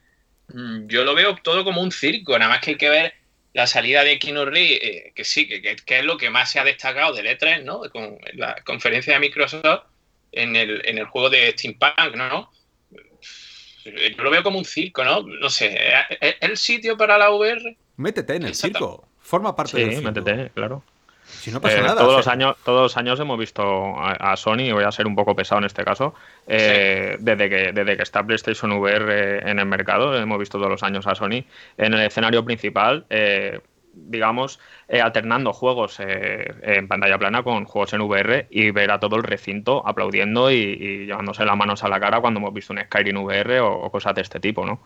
Mm, yo lo veo todo como un circo, nada más que hay que ver la salida de Keanu eh, que sí, que, es lo que más se ha destacado del E3, ¿no? Con la conferencia de Microsoft en el, en el juego de Steampunk, ¿no? Yo lo veo como un circo, ¿no? No sé, ¿es el sitio para la VR? Métete en el circo, forma parte del circo. métete, claro. Si no pasa eh, nada. Todos, los años, todos los años hemos visto a, Sony, y voy a ser un poco pesado en este caso, eh, desde, que, desde que está PlayStation VR en el mercado, hemos visto todos los años a Sony en el escenario principal. Eh, digamos, alternando juegos en pantalla plana con juegos en VR y ver a todo el recinto aplaudiendo y, llevándose las manos a la cara cuando hemos visto un Skyrim VR o, cosas de este tipo, ¿no?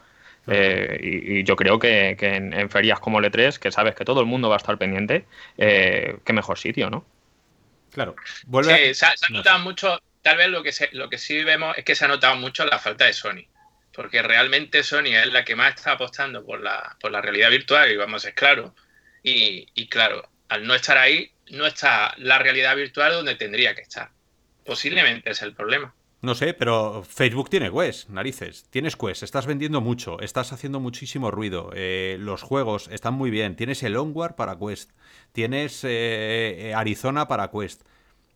Eh, y, yo creo que, en, ferias como el E3, que sabes que todo el mundo va a estar pendiente, eh, qué mejor sitio, ¿no? Claro. Sí, se, ha, notado mucho, tal vez lo que, lo que sí vemos es que se ha notado mucho la falta de Sony. Porque realmente Sony es la que más está apostando por la, por la realidad virtual, y vamos, es claro. Y, y claro, al no estar ahí, no está la realidad virtual donde tendría que estar. Posiblemente es el problema. No sé, pero Facebook tiene Quest, narices. Tienes Quest, estás vendiendo mucho, estás haciendo muchísimo ruido. Eh, los juegos están muy bien. Tienes el Onward para Quest, tienes eh, Arizona para Quest.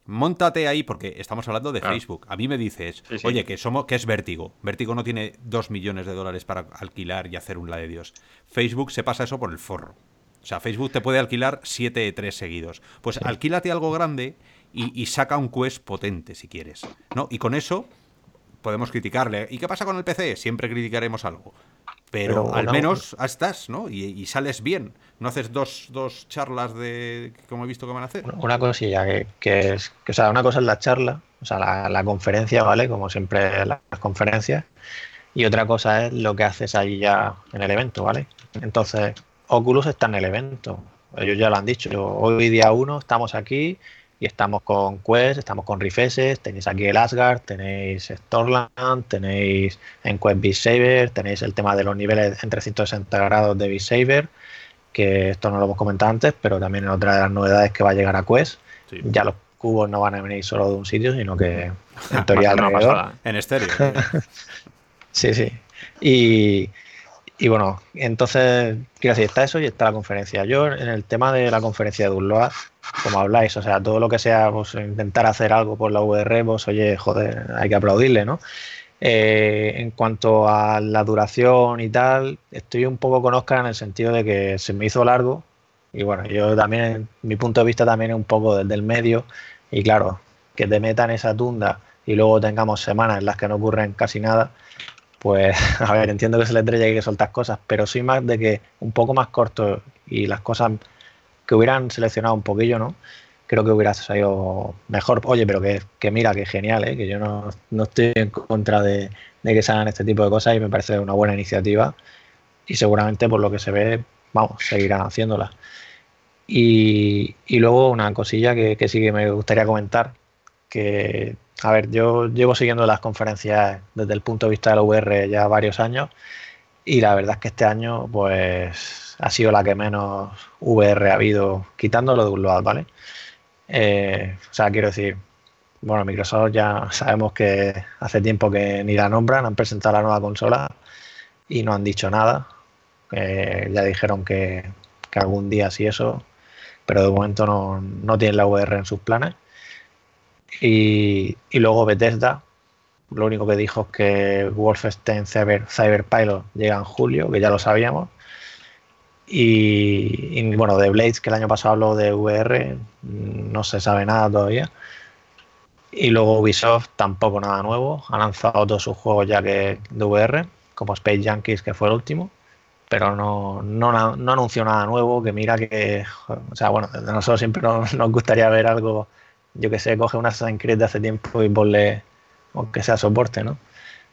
Móntate ahí porque estamos hablando de Facebook. A mí me dices, oye, que somos, que es Vértigo. Vértigo no tiene dos millones de dólares para alquilar y hacer un la de Dios. Facebook se pasa eso por el forro. O sea, Facebook te puede alquilar siete tres seguidos. Pues alquílate algo grande y, saca un quest potente si quieres. ¿no? Y con eso podemos criticarle. ¿Y qué pasa con el PC? Siempre criticaremos algo. Pero, al menos estás, ¿no? Y, sales bien. No haces dos, dos, charlas de como he visto que van a hacer. Una cosilla que, que es, que, o sea, una cosa es la charla, o sea, la, la conferencia, ¿vale? Como siempre las conferencias. Y otra cosa es lo que haces ahí ya en el evento, ¿vale? Entonces, Oculus está en el evento. Ellos ya lo han dicho. Hoy día uno estamos aquí y estamos con Quest, estamos con Rifeses, tenéis aquí el Asgard, tenéis Storland, tenéis en Quest Beat Saber, tenéis el tema de los niveles en 360 grados de Beat Saber, que esto no lo hemos comentado antes, pero también es otra de las novedades que va a llegar a Quest. Ya los cubos no van a venir solo de un sitio, sino que en teoría alrededor. En estéreo. sí, sí. Y, y bueno, entonces, quiero decir, está eso y está la conferencia. Yo en el tema de la conferencia de Dunloa, como habláis, o sea, todo lo que sea pues, intentar hacer algo por la VR, pues oye, joder, hay que aplaudirle, ¿no? Eh, en cuanto a la duración y tal, estoy un poco con Oscar en el sentido de que se me hizo largo y bueno, yo también, mi punto de vista también es un poco desde el medio y claro, que te metan esa tunda y luego tengamos semanas en las que no ocurren casi nada, pues a ver, entiendo que se le y hay que soltar cosas, pero soy más de que un poco más corto y las cosas que hubieran seleccionado un poquillo, ¿no? Creo que hubiera salido mejor. Oye, pero que, que mira, que genial, ¿eh? que yo no, estoy en contra de, que se hagan este tipo de cosas y me parece una buena iniciativa y seguramente por lo que se ve, vamos, seguirán haciéndola. Y, y luego una cosilla que, que sí que me gustaría comentar, que a ver, yo llevo siguiendo las conferencias desde el punto de vista de la VR ya varios años y la verdad es que este año pues ha sido la que menos VR ha habido, quitándolo de un lado, ¿vale? Eh, o sea, quiero decir, bueno, Microsoft ya sabemos que hace tiempo que ni la nombran, han presentado la nueva consola y no han dicho nada. ya dijeron que, algún día sí eso, pero de momento no, no tienen la VR en sus planes. Y, luego Bethesda, lo único que dijo es que Wolfenstein Cyber, Cyberpilot llega en julio, que ya lo sabíamos. Y, bueno, de Blades, que el año pasado habló de VR, no se sabe nada todavía. Y luego Ubisoft tampoco nada nuevo. Ha lanzado todos sus juegos ya que de VR, como Space Junkies, que fue el último. Pero no, no, no anunció nada nuevo. Que mira que. O sea, bueno, a nosotros siempre nos, nos gustaría ver algo yo que sé, coge una Assassin's de hace tiempo y ponle, aunque sea soporte, ¿no?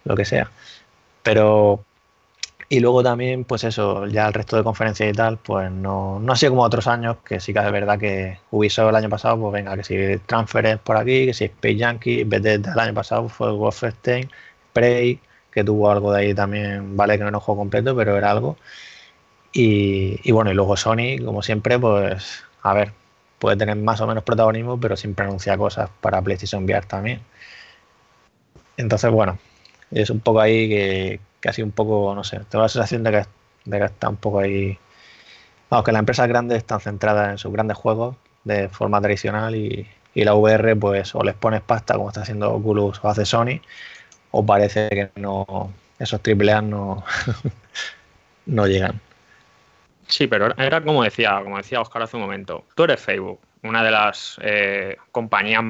Lo que sea. Pero, y luego también, pues eso, ya el resto de conferencias y tal, pues no, no ha sido como otros años, que sí que es verdad que Ubisoft el año pasado, pues venga, que si Transference por aquí, que si Space Yankee, Bethesda el año pasado fue Wolfenstein, Prey, que tuvo algo de ahí también, vale que no era un juego completo, pero era algo. Y, y bueno, y luego Sony, como siempre, pues a ver, puede tener más o menos protagonismo, pero siempre anuncia cosas para PlayStation VR también. Entonces, bueno, es un poco ahí que, casi un poco, no sé, tengo la sensación de que, de que está un poco ahí. Vamos, que las empresas grandes están centradas en sus grandes juegos de forma tradicional y, y la VR, pues, o les pones pasta como está haciendo Oculus o hace Sony, o parece que no esos AAA no, no llegan. Sí, pero era como decía, como decía Oscar hace un momento. Tú eres Facebook, una de las eh, compañías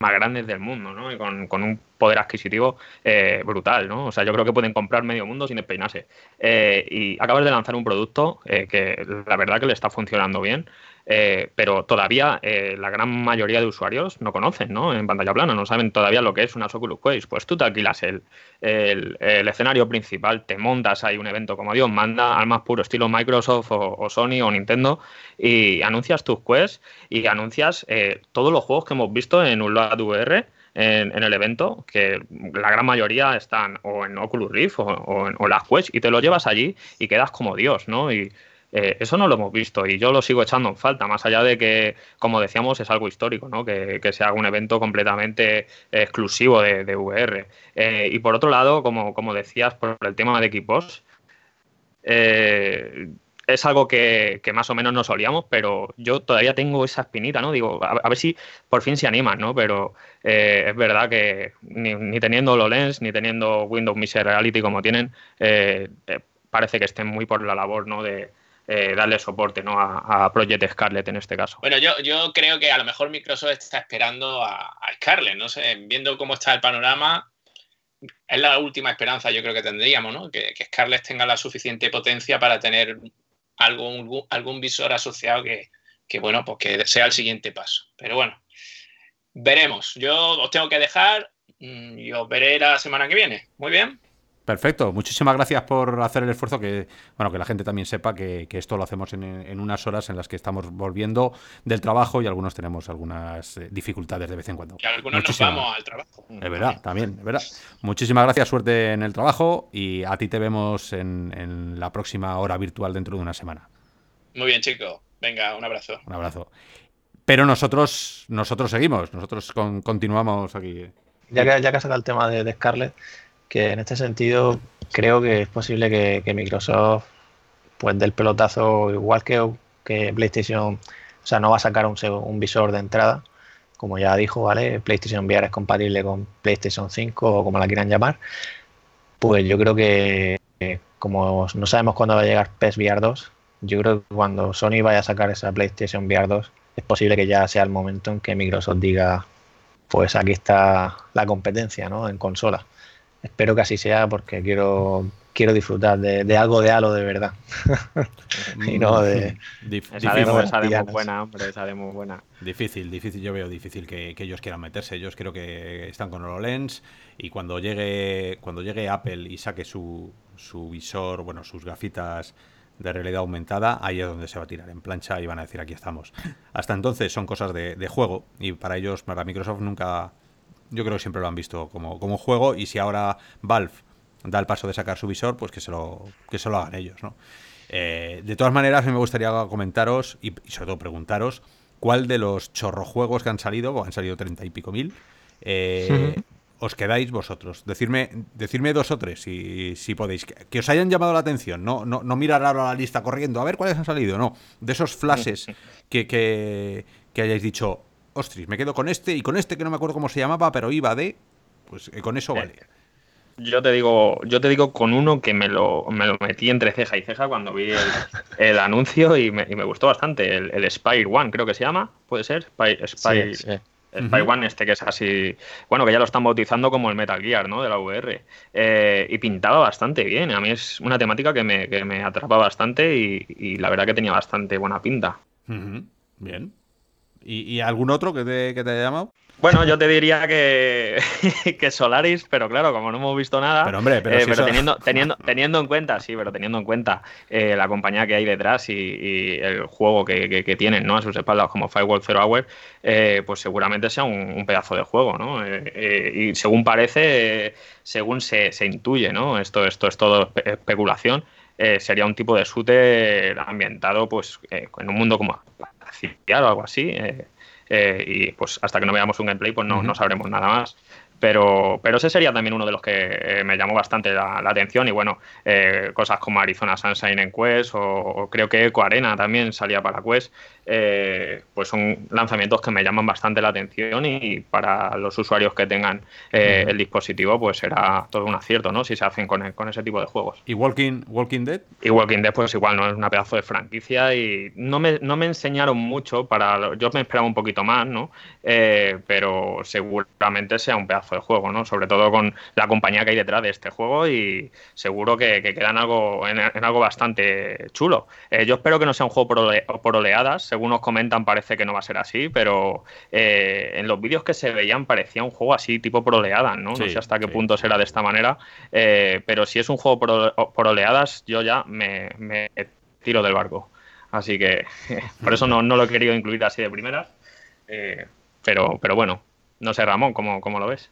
más grandes del mundo, ¿no? Y con, un poder adquisitivo eh, brutal, ¿no? O sea, yo creo que pueden comprar medio mundo sin despeinarse. Eh, y acabas de lanzar un producto que la verdad que le está funcionando bien. Eh, pero todavía eh, la gran mayoría de usuarios no conocen, ¿no? En pantalla plana, no saben todavía lo que es una Oculus Quest. Pues tú te alquilas el, el, escenario principal, te montas ahí un evento como Dios manda, al más puro estilo Microsoft o, Sony o Nintendo, y anuncias tus quests y anuncias eh, todos los juegos que hemos visto en un VR. En, en, el evento, que la gran mayoría están o en Oculus Rift o, en, las Quest, y te lo llevas allí y quedas como Dios, ¿no? Y, eh, eso no lo hemos visto y yo lo sigo echando en falta, más allá de que, como decíamos, es algo histórico, ¿no? que, que se un evento completamente exclusivo de, VR. Eh, y por otro lado, como, como, decías, por el tema de equipos, eh, es algo que, más o menos nos olíamos, pero yo todavía tengo esa espinita, ¿no? Digo, a, ver si por fin se animan, ¿no? Pero es verdad que ni, ni, teniendo HoloLens, ni teniendo Windows Mixed Reality como tienen, parece que estén muy por la labor, ¿no? De, eh, darle soporte ¿no? a, Project Scarlet en este caso. Bueno, yo, yo creo que a lo mejor Microsoft está esperando a, Scarlet, no sé, viendo cómo está el panorama, es la última esperanza yo creo que tendríamos, ¿no? Que, que Scarlet tenga la suficiente potencia para tener algún, algún visor asociado que, que, bueno, pues que sea el siguiente paso. Pero bueno, veremos. Yo os tengo que dejar mm, y os veré la semana que viene. Muy bien. Perfecto, muchísimas gracias por hacer el esfuerzo, que bueno que la gente también sepa que, esto lo hacemos en, unas horas en las que estamos volviendo del trabajo y algunos tenemos algunas eh, dificultades de vez en cuando. Y algunos nos vamos al trabajo. Es verdad, también, es verdad. Muchísimas gracias, suerte en el trabajo y a ti te vemos en, en la próxima hora virtual dentro de una semana. Muy bien, chicos. Venga, un abrazo. Un abrazo. Pero nosotros, nosotros seguimos, nosotros continuamos aquí. Ya que, ya que has sacado el tema de, Scarlett, que en este sentido creo que es posible que, Microsoft pues del pelotazo igual que, que PlayStation, o sea, no va a sacar un, un visor de entrada, como ya dijo, ¿vale? PlayStation VR es compatible con PlayStation 5 o como la quieran llamar, pues yo creo que como no sabemos cuándo va a llegar PES VR 2, yo creo que cuando Sony vaya a sacar esa PlayStation VR 2, es posible que ya sea el momento en que Microsoft diga, pues aquí está la competencia, ¿no? En consola. Espero que así sea porque quiero quiero disfrutar de, algo de Halo de verdad. y no de. esa, demo, esa buena, hombre, esa demo buena. Difícil, difícil. Yo veo difícil que, ellos quieran meterse. Ellos creo que están con HoloLens y cuando llegue, cuando llegue Apple y saque su, su visor, bueno, sus gafitas de realidad aumentada, ahí es donde se va a tirar en plancha y van a decir aquí estamos. Hasta entonces son cosas de, juego y para ellos, para Microsoft nunca, yo creo que siempre lo han visto como, como juego y si ahora Valve da el paso de sacar su visor, pues que se lo, que se lo hagan ellos, ¿no? Eh, de todas maneras, a mí me gustaría comentaros y, sobre todo preguntaros cuál de los chorrojuegos que han salido, o han salido treinta y pico mil, eh, os quedáis vosotros. Decirme, decirme dos o tres, si, si podéis. Que, os hayan llamado la atención. No, no, no mirar ahora la lista corriendo, a ver cuáles han salido. No, de esos flashes que, que, que hayáis dicho, ostras, me quedo con este y con este que no me acuerdo cómo se llamaba, pero iba de. Pues eh, con eso vale. Yo te digo, yo te digo con uno que me lo, me lo metí entre ceja y ceja cuando vi el, anuncio y me, y me, gustó bastante. El, el, Spire One, creo que se llama, ¿puede ser? Spire, One, este que es así, bueno, que ya lo están bautizando como el Metal Gear, ¿no? De la VR. Eh, y pintaba bastante bien. A mí es una temática que me, que me atrapa bastante y, la verdad que tenía bastante buena pinta. Bien. ¿Y, algún otro que te, que te haya llamado? Bueno, yo te diría que, que Solaris, pero claro, como no hemos visto nada. Pero hombre, pero, eh, teniendo, teniendo, teniendo en cuenta, sí, pero teniendo en cuenta eh, la compañía que hay detrás y, el juego que, que, tienen ¿no? a sus espaldas como Firewall Zero Hour, eh, pues seguramente sea un, pedazo de juego, ¿no? y según parece, según se, se, intuye, ¿no? Esto, esto es todo especulación. Sería un tipo de shooter ambientado pues en un mundo como o algo así. Eh, y pues hasta que no veamos un gameplay, pues no, no sabremos nada más. Pero, pero ese sería también uno de los que eh, me llamó bastante la, atención. Y bueno, eh, cosas como Arizona Sunshine en Quest o, creo que Eco Arena también salía para Quest, eh, pues son lanzamientos que me llaman bastante la atención y para los usuarios que tengan el dispositivo, pues será todo un acierto, ¿no? Si se hacen con, con ese tipo de juegos. ¿Y Walking, Walking Dead? Y Walking Dead, pues igual, ¿no? Es una pedazo de franquicia y no me, no me enseñaron mucho para. Yo me esperaba un poquito más, ¿no? pero seguramente sea un pedazo de juego, ¿no? Sobre todo con la compañía que hay detrás de este juego y seguro que, que quedan algo, en, algo bastante chulo. Eh, yo espero que no sea un juego por, oleadas, según nos comentan parece que no va a ser así, pero eh, en los vídeos que se veían parecía un juego así tipo por oleadas, ¿no? no sé hasta qué punto será de esta manera, eh, pero si es un juego por, oleadas, yo ya me, tiro del barco. Así que por eso no, no, lo he querido incluir así de primeras. pero, pero bueno, no sé, Ramón, ¿cómo, cómo lo ves?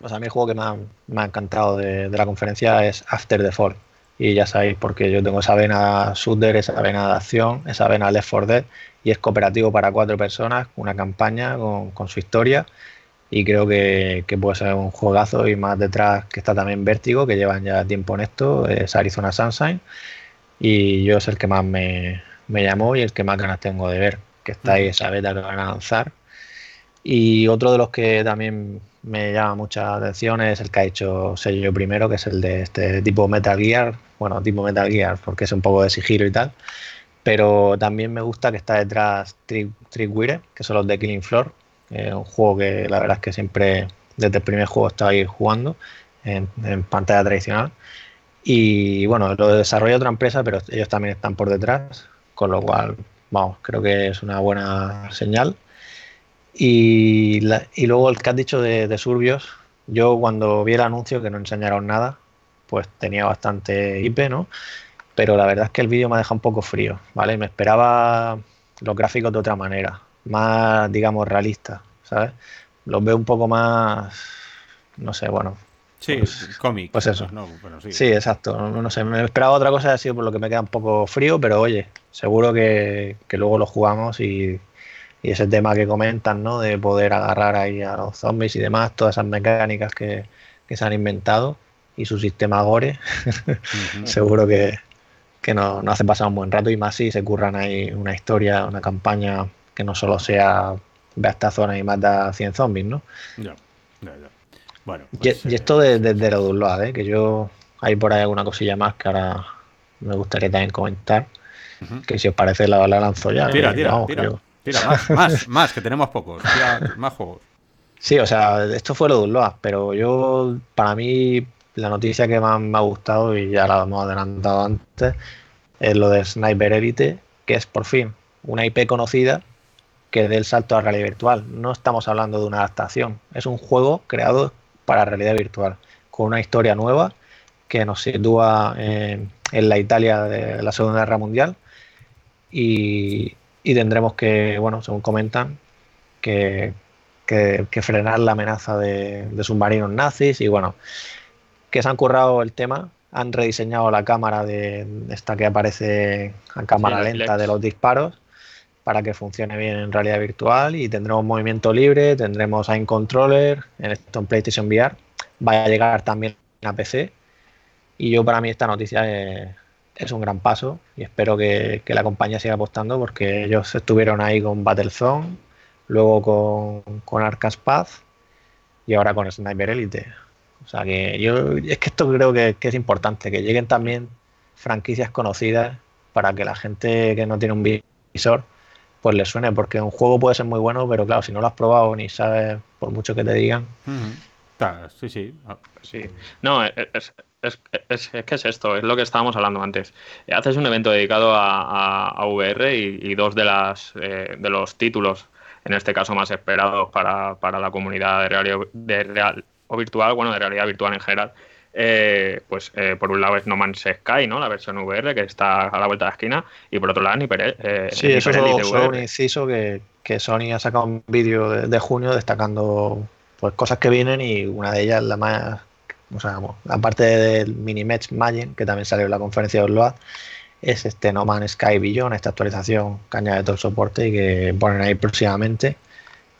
Pues a mí el juego que me ha, encantado de, la conferencia es After the Fall. Y ya sabéis, porque yo tengo esa vena shooter, esa vena de acción, esa vena Left 4 Dead, y es cooperativo para cuatro personas, una campaña con, su historia. Y creo que, puede ser un juegazo. Y más detrás que está también Vértigo, que llevan ya tiempo en esto, es Arizona Sunshine. Y yo es el que más me, me llamó y el que más ganas tengo de ver, que está ahí esa beta que van a lanzar. Y otro de los que también me llama mucha atención es el que ha hecho sello primero, que es el de este tipo Metal Gear, bueno, tipo Metal Gear porque es un poco de sigilo y tal, pero también me gusta que está detrás Trick, Trickwire, que son los de Killing Floor, un juego que la verdad es que siempre desde el primer juego estaba ahí jugando en, pantalla tradicional. Y bueno, lo desarrolla otra empresa, pero ellos también están por detrás, con lo cual, vamos, creo que es una buena señal. Y, luego el que has dicho de, Surbios, yo cuando vi el anuncio que no enseñaron nada, pues tenía bastante IP, ¿no? Pero la verdad es que el vídeo me ha dejado un poco frío, ¿vale? Me esperaba los gráficos de otra manera, más, digamos, realistas, ¿sabes? Los veo un poco más, no sé, bueno. Sí, pues, cómic. Pues eso. sí. exacto. No, sé, me esperaba otra cosa, ha sido por lo que me queda un poco frío, pero oye, seguro que, que luego lo jugamos y y ese tema que comentan, ¿no? De poder agarrar ahí a los zombies y demás, todas esas mecánicas que, se han inventado y su sistema Gore, seguro que, que nos, hace pasar un buen rato y más si se curran ahí una historia, una campaña que no solo sea ve a esta zona y mata a 100 zombies, ¿no? Ya, ya, ya. Bueno, y, pues, esto desde de, de lo ¿eh? que yo hay por ahí alguna cosilla más que ahora me gustaría también comentar, que si os parece la, la lanzo ya. Tira, tira, tira, más, más, más, que tenemos pocos, más juegos. Sí, o sea, esto fue lo de Unload, pero yo, para mí, la noticia que más me ha gustado, y ya la hemos adelantado antes, es lo de Sniper Elite, que es por fin una IP conocida que dé el salto a realidad virtual. No estamos hablando de una adaptación, es un juego creado para realidad virtual, con una historia nueva que nos sitúa en, la Italia de la Segunda Guerra Mundial y, tendremos que, bueno, según comentan, que, frenar la amenaza de, de, submarinos nazis y bueno, que se han currado el tema, han rediseñado la cámara de esta que aparece a cámara lenta de los disparos para que funcione bien en realidad virtual y tendremos movimiento libre, tendremos Aim Controller en, esto en PlayStation VR, va a llegar también a PC y yo para mí esta noticia es, un gran paso y espero que, la compañía siga apostando porque ellos estuvieron ahí con Battlezone, luego con, con Arcas Path y ahora con Sniper Elite. O sea que yo es que esto creo que, que es importante, que lleguen también franquicias conocidas para que la gente que no tiene un visor pues le suene, porque un juego puede ser muy bueno, pero claro, si no lo has probado ni sabes, por mucho que te digan. sí, sí. Ah, sí. No, es, que es esto, es lo que estábamos hablando antes. Haces un evento dedicado a, VR y, dos de, las, eh, de los títulos, en este caso más esperados para, la comunidad de realidad de real o virtual, bueno, de realidad virtual en general, eh, pues eh, por un lado es No Man's Sky, ¿no? La versión VR que está a la vuelta de la esquina, y por otro lado ni eh, sí, eso es un inciso que, que, Sony ha sacado un vídeo de, junio destacando pues cosas que vienen y una de ellas la más, o sea, aparte del Minimatch Magin, que también salió en la conferencia de Osload, es este No Man's Sky Billion, esta actualización que añade todo el soporte y que ponen ahí próximamente.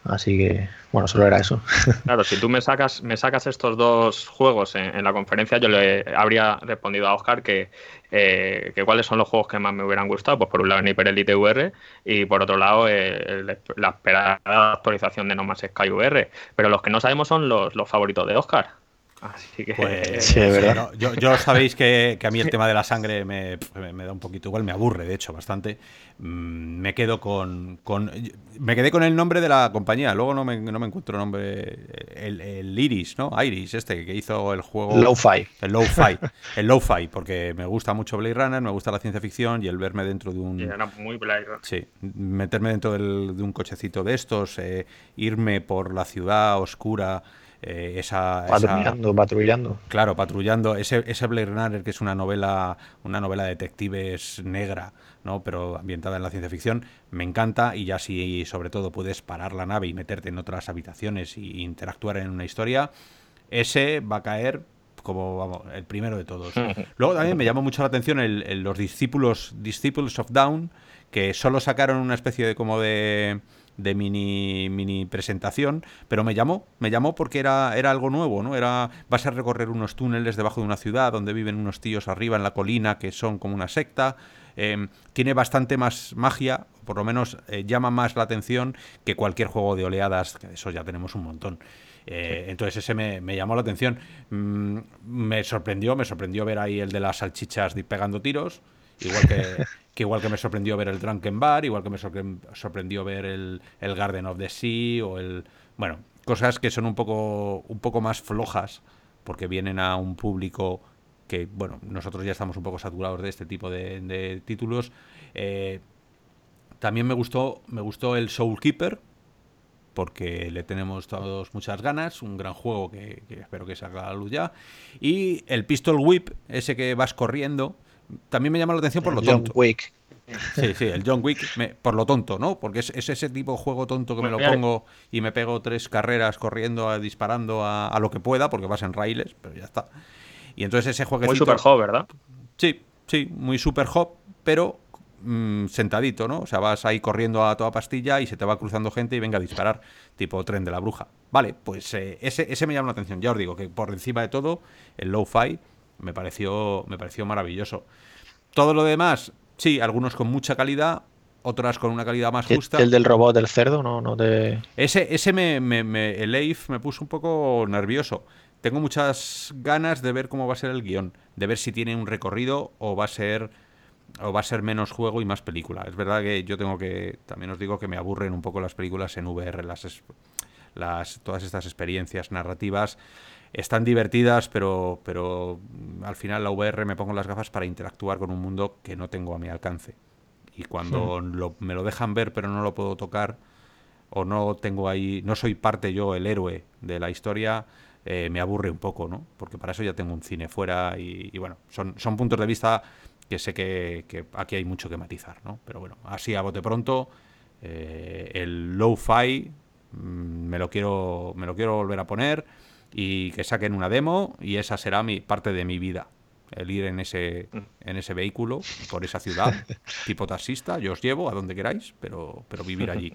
Así que bueno, solo era eso. Claro, si tú me sacas, me sacas estos dos juegos en, la conferencia, yo le habría respondido a Oscar que, eh, que, cuáles son los juegos que más me hubieran gustado. Pues por un lado Hyper Elite VR y por otro lado eh, la esperada actualización de No Más Sky VR. Pero los que no sabemos son los, los favoritos de Oscar. Así que. Pues, sí, ¿verdad? yo, sabéis que, a mí el tema de la sangre me, da un poquito igual, me aburre, de hecho, bastante. Mm, me quedo con, Me quedé con el nombre de la compañía, luego no me, no me encuentro el nombre. El, Iris, ¿no? Iris, este, que hizo el juego. Low-Fi. El Low-Fi. el Low-Fi, porque me gusta mucho Blade Runner, me gusta la ciencia ficción y el verme dentro de un. era muy Blade Runner. Sí, meterme dentro de un cochecito de estos, eh, irme por la ciudad oscura. Eh, esa, patrullando, patrullando. Claro, patrullando. Ese, ese Blade Runner, que es una novela, una novela de detectives negra, ¿no? pero ambientada en la ciencia ficción, me encanta y ya si sobre todo puedes parar la nave y meterte en otras habitaciones e interactuar en una historia, ese va a caer como vamos, el primero de todos. Luego también me llamó mucho la atención el, los discípulos Disciples of Down, que solo sacaron una especie de como de de mini, mini presentación, pero me llamó, me llamó porque era, era algo nuevo, ¿no? Era, vas a recorrer unos túneles debajo de una ciudad donde viven unos tíos arriba en la colina que son como una secta. Em, tiene bastante más magia, por lo menos eh, llama más la atención que cualquier juego de oleadas, que eso ya tenemos un montón. Eh, entonces ese me, llamó la atención. Mm, me sorprendió, me sorprendió ver ahí el de las salchichas pegando tiros, igual que, que igual que me sorprendió ver el Drunken Bar, igual que me sorprendió ver el, Garden of the Sea o el... Bueno, cosas que son un poco, un poco más flojas porque vienen a un público que, bueno, nosotros ya estamos un poco saturados de este tipo de, títulos. Eh, también me gustó, me gustó el Soul Keeper, porque le tenemos todos muchas ganas, un gran juego que, espero que salga a la luz ya. Y el Pistol Whip, ese que vas corriendo, también me llama la atención por lo tonto. John Wick. Sí, sí, el John Wick, por lo tonto, ¿no? Porque es, ese tipo de juego tonto que me lo pongo y me pego tres carreras corriendo, disparando a, lo que pueda, porque vas en raíles, pero ya está. Y entonces ese juego... Muy super hop, ¿verdad? Sí, sí, muy super hop, pero mm, sentadito, ¿no? O sea, vas ahí corriendo a toda pastilla y se te va cruzando gente y venga a disparar, tipo tren de la bruja. Vale, pues eh, ese, ese me llama la atención. Ya os digo que por encima de todo, el low-fi me pareció, me pareció maravilloso. Todo lo demás, sí, algunos con mucha calidad, otras con una calidad más justa. El del robot del cerdo, no, no te. Ese, ese me, me, el Leif me puso un poco nervioso. Tengo muchas ganas de ver cómo va a ser el guion, de ver si tiene un recorrido o va a ser o va a ser menos juego y más película. Es verdad que yo tengo que también os digo que me aburren un poco las películas en VR, las, las todas estas experiencias narrativas están divertidas, pero pero al final la VR me pongo las gafas para interactuar con un mundo que no tengo a mi alcance. Y cuando me lo dejan ver pero no lo puedo tocar o no tengo ahí, no soy parte yo el héroe de la historia, eh, me aburre un poco, ¿no? Porque para eso ya tengo un cine fuera y, bueno, son, son puntos de vista que sé que, aquí hay mucho que matizar, ¿no? Pero bueno, así a bote pronto, eh, el low-fi mm, me lo quiero me lo quiero volver a poner y que saquen una demo y esa será mi parte de mi vida el ir en ese, mm. en ese vehículo por esa ciudad, tipo taxista, yo os llevo a donde queráis, pero, pero vivir allí.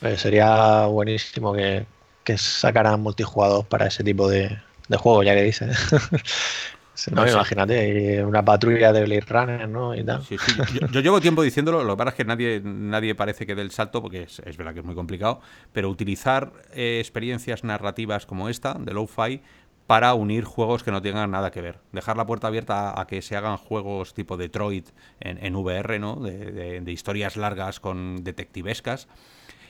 Pues sería buenísimo que, que, sacaran multijugador para ese tipo de, de juego, ya que dices. No, imagínate, una patrulla de Blade Runner, ¿no? Y tal. Yo, llevo tiempo diciéndolo, lo que pasa es que nadie, nadie parece que dé el salto, porque es, verdad que es muy complicado, pero utilizar eh, experiencias narrativas como esta, de Lo-Fi, para unir juegos que no tengan nada que ver. Dejar la puerta abierta a, que se hagan juegos tipo Detroit en, en VR, ¿no? De, historias largas con detectivescas.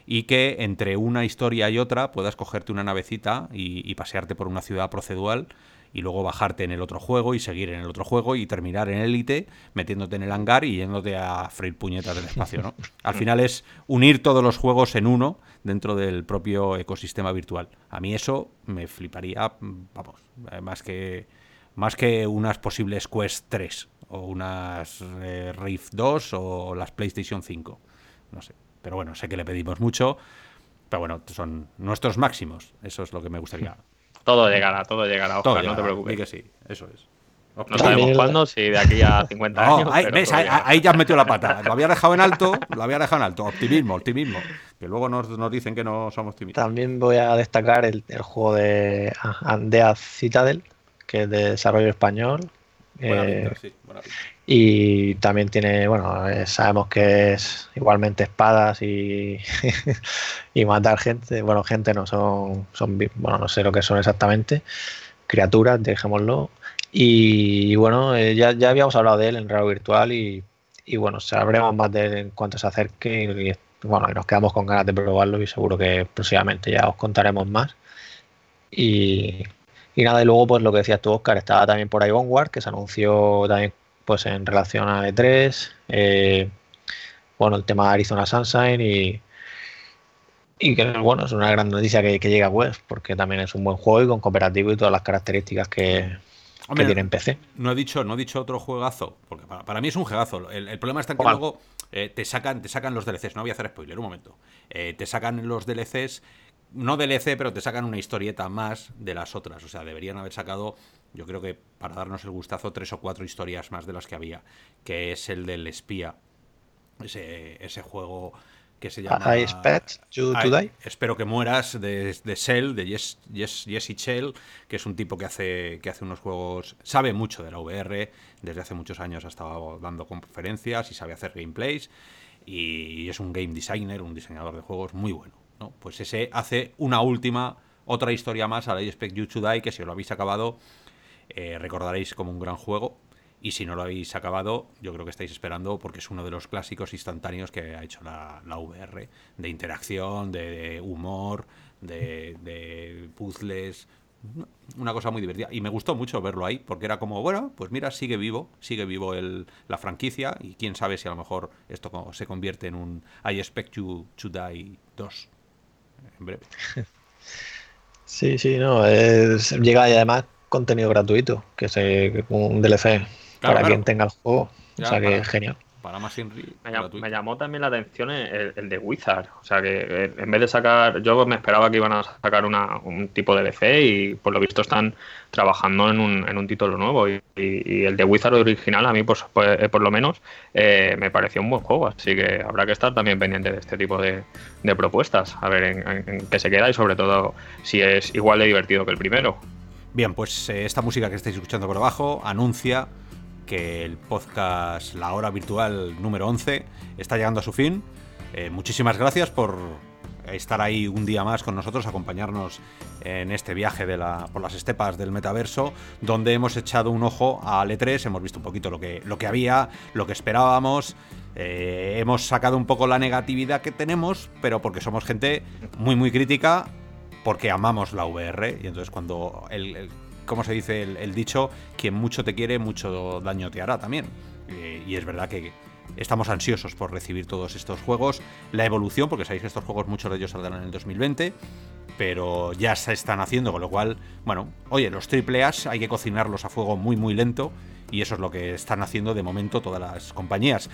Y que entre una historia y otra puedas cogerte una navecita y, y pasearte por una ciudad procedural y luego bajarte en el otro juego y seguir en el otro juego y terminar en élite metiéndote en el hangar y yéndote a freír puñetas del espacio, ¿no? Al final es unir todos los juegos en uno dentro del propio ecosistema virtual. A mí eso me fliparía, vamos, más que más que unas posibles Quest 3 o unas eh, Rift 2 o las PlayStation 5. No sé. Pero bueno, sé que le pedimos mucho. Pero bueno, son nuestros máximos. Eso es lo que me gustaría. Todo llegará, todo llegará, Oscar, no te preocupes. que sí, eso es. No sabemos cuándo, si de aquí a 50 años. Ahí, ves, ahí, ya has metido la pata. Lo había dejado en alto, lo había dejado en alto. Optimismo, optimismo. Que luego nos, nos dicen que no somos optimistas. También voy a destacar el, el juego de Andea Citadel, que es de desarrollo español. Buena eh, sí, buena y también tiene, bueno, eh, sabemos que es igualmente espadas y, y matar gente. Bueno, gente no son, son, bueno, no sé lo que son exactamente, criaturas, dejémoslo. Y, bueno, eh, ya, ya habíamos hablado de él en Radio Virtual y, y bueno, sabremos más de él en cuanto se acerque. Y, bueno, nos quedamos con ganas de probarlo y seguro que próximamente ya os contaremos más. Y, y nada, y luego pues lo que decías tú, Oscar, estaba también por ahí Onward, que se anunció también pues en relación a E3, eh, bueno, el tema de Arizona Sunshine y, y que bueno, es una gran noticia que, que llega a web, porque también es un buen juego y con cooperativo y todas las características que, tiene en PC. No he dicho, no he dicho otro juegazo, porque para, mí es un juegazo. El, problema está en que luego eh, te sacan, te sacan los DLCs. No voy a hacer spoiler, un momento. Eh, te sacan los DLCs, no DLC, pero te sacan una historieta más de las otras. O sea, deberían haber sacado yo creo que para darnos el gustazo, tres o cuatro historias más de las que había, que es el del espía, ese, ese juego que se llama... I expect you to die. Espero que mueras, de, de Shell, de Jesse Shell, que es un tipo que hace, que hace unos juegos, sabe mucho de la VR, desde hace muchos años ha estado dando conferencias y sabe hacer gameplays, y es un game designer, un diseñador de juegos muy bueno. ¿no? Pues ese hace una última, otra historia más a I Expect You to Die, que si lo habéis acabado eh, recordaréis como un gran juego. Y si no lo habéis acabado, yo creo que estáis esperando porque es uno de los clásicos instantáneos que ha hecho la, VR, de interacción, de, humor, de, puzzles, una cosa muy divertida. Y me gustó mucho verlo ahí, porque era como, bueno, pues mira, sigue vivo, sigue vivo el, la franquicia, y quién sabe si a lo mejor esto se convierte en un I Expect You to Die 2 en breve. Sí, sí, no, llega y además contenido gratuito, que es un DLC para quien tenga el juego. o sea que es genial. para más Inri. Me, llamó, también la atención el, de Wizard. O sea que eh, en vez de sacar. Yo me esperaba que iban a sacar una, un tipo de DC y por lo visto están trabajando en un, en un título nuevo. Y, el de Wizard original, a mí, pues, pues eh, por lo menos, eh, me pareció un buen juego. Así que habrá que estar también pendiente de este tipo de, propuestas. A ver en qué se queda y sobre todo si es igual de divertido que el primero. Bien, pues eh, esta música que estáis escuchando por abajo anuncia que el podcast La Hora Virtual número 11 está llegando a su fin. Eh, muchísimas gracias por estar ahí un día más con nosotros, acompañarnos en este viaje por las estepas del metaverso, donde hemos echado un ojo a E3, hemos visto un poquito lo que, lo que había, lo que esperábamos. Eh, hemos sacado un poco la negatividad que tenemos, pero porque somos gente muy, muy crítica porque amamos la VR y entonces cuando el, ¿cómo se dice el, dicho? Quien mucho te quiere, mucho daño te hará también. y es verdad que estamos ansiosos por recibir todos estos juegos. La evolución, porque sabéis que estos juegos muchos de ellos saldrán en el 2020, pero ya se están haciendo, con lo cual, bueno, oye, los triple hay que cocinarlos a fuego muy muy lento y eso es lo que están haciendo de momento todas las compañías.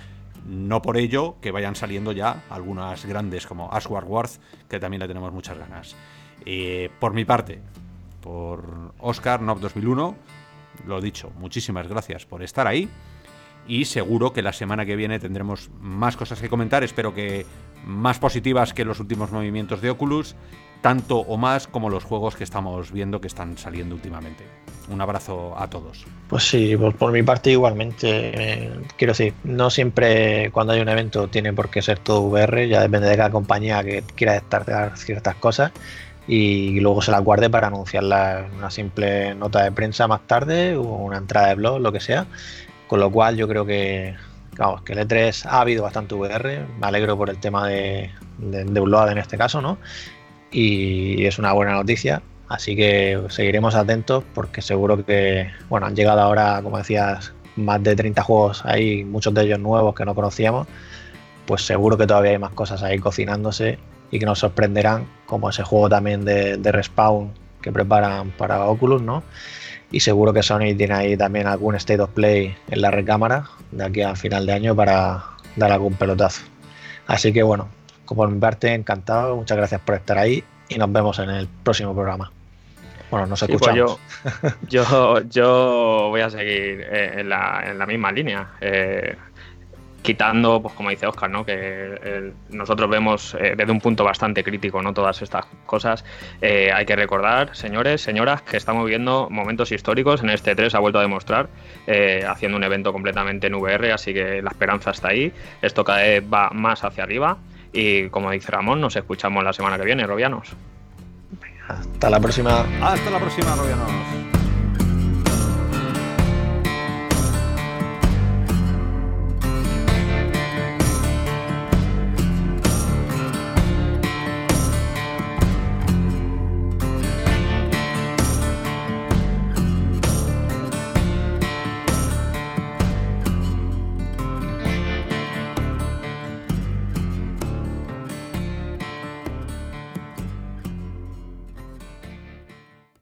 No por ello que vayan saliendo ya algunas grandes como Ashward Worth, que también le tenemos muchas ganas. Eh, por mi parte, por Oscar Nov 2001, lo dicho, muchísimas gracias por estar ahí. Y seguro que la semana que viene tendremos más cosas que comentar. Espero que más positivas que los últimos movimientos de Oculus, tanto o más como los juegos que estamos viendo que están saliendo últimamente. Un abrazo a todos. Pues sí, por, mi parte igualmente. Eh, quiero decir, no siempre cuando hay un evento tiene por qué ser todo VR, ya depende de cada compañía que quiera destacar ciertas cosas y luego se la guarde para anunciarla en una simple nota de prensa más tarde o una entrada de blog, lo que sea. Con lo cual yo creo que, vamos, que el E3 ha habido bastante VR, me alegro por el tema de, de, en este caso, ¿no? Y es una buena noticia, así que seguiremos atentos porque seguro que, bueno, han llegado ahora, como decías, más de 30 juegos ahí, muchos de ellos nuevos que no conocíamos, pues seguro que todavía hay más cosas ahí cocinándose y que nos sorprenderán, como ese juego también de, Respawn que preparan para Oculus, ¿no? Y seguro que Sony tiene ahí también algún State of Play en la recámara de aquí a final de año para dar algún pelotazo. Así que bueno, como por mi parte, encantado, muchas gracias por estar ahí y nos vemos en el próximo programa. Bueno, nos pues escuchamos. yo, yo, voy a seguir eh, en la, en la misma línea. Eh, quitando, pues como dice Oscar, ¿no? que eh, nosotros vemos eh, desde un punto bastante crítico no todas estas cosas. Eh, hay que recordar, señores, señoras, que estamos viviendo momentos históricos. En este 3 ha vuelto a demostrar, haciendo un evento completamente en VR, así que la esperanza está ahí. Esto cada vez va más hacia arriba. Y como dice Ramón, nos escuchamos la semana que viene, Robianos. Hasta la próxima. Hasta la próxima, Robianos.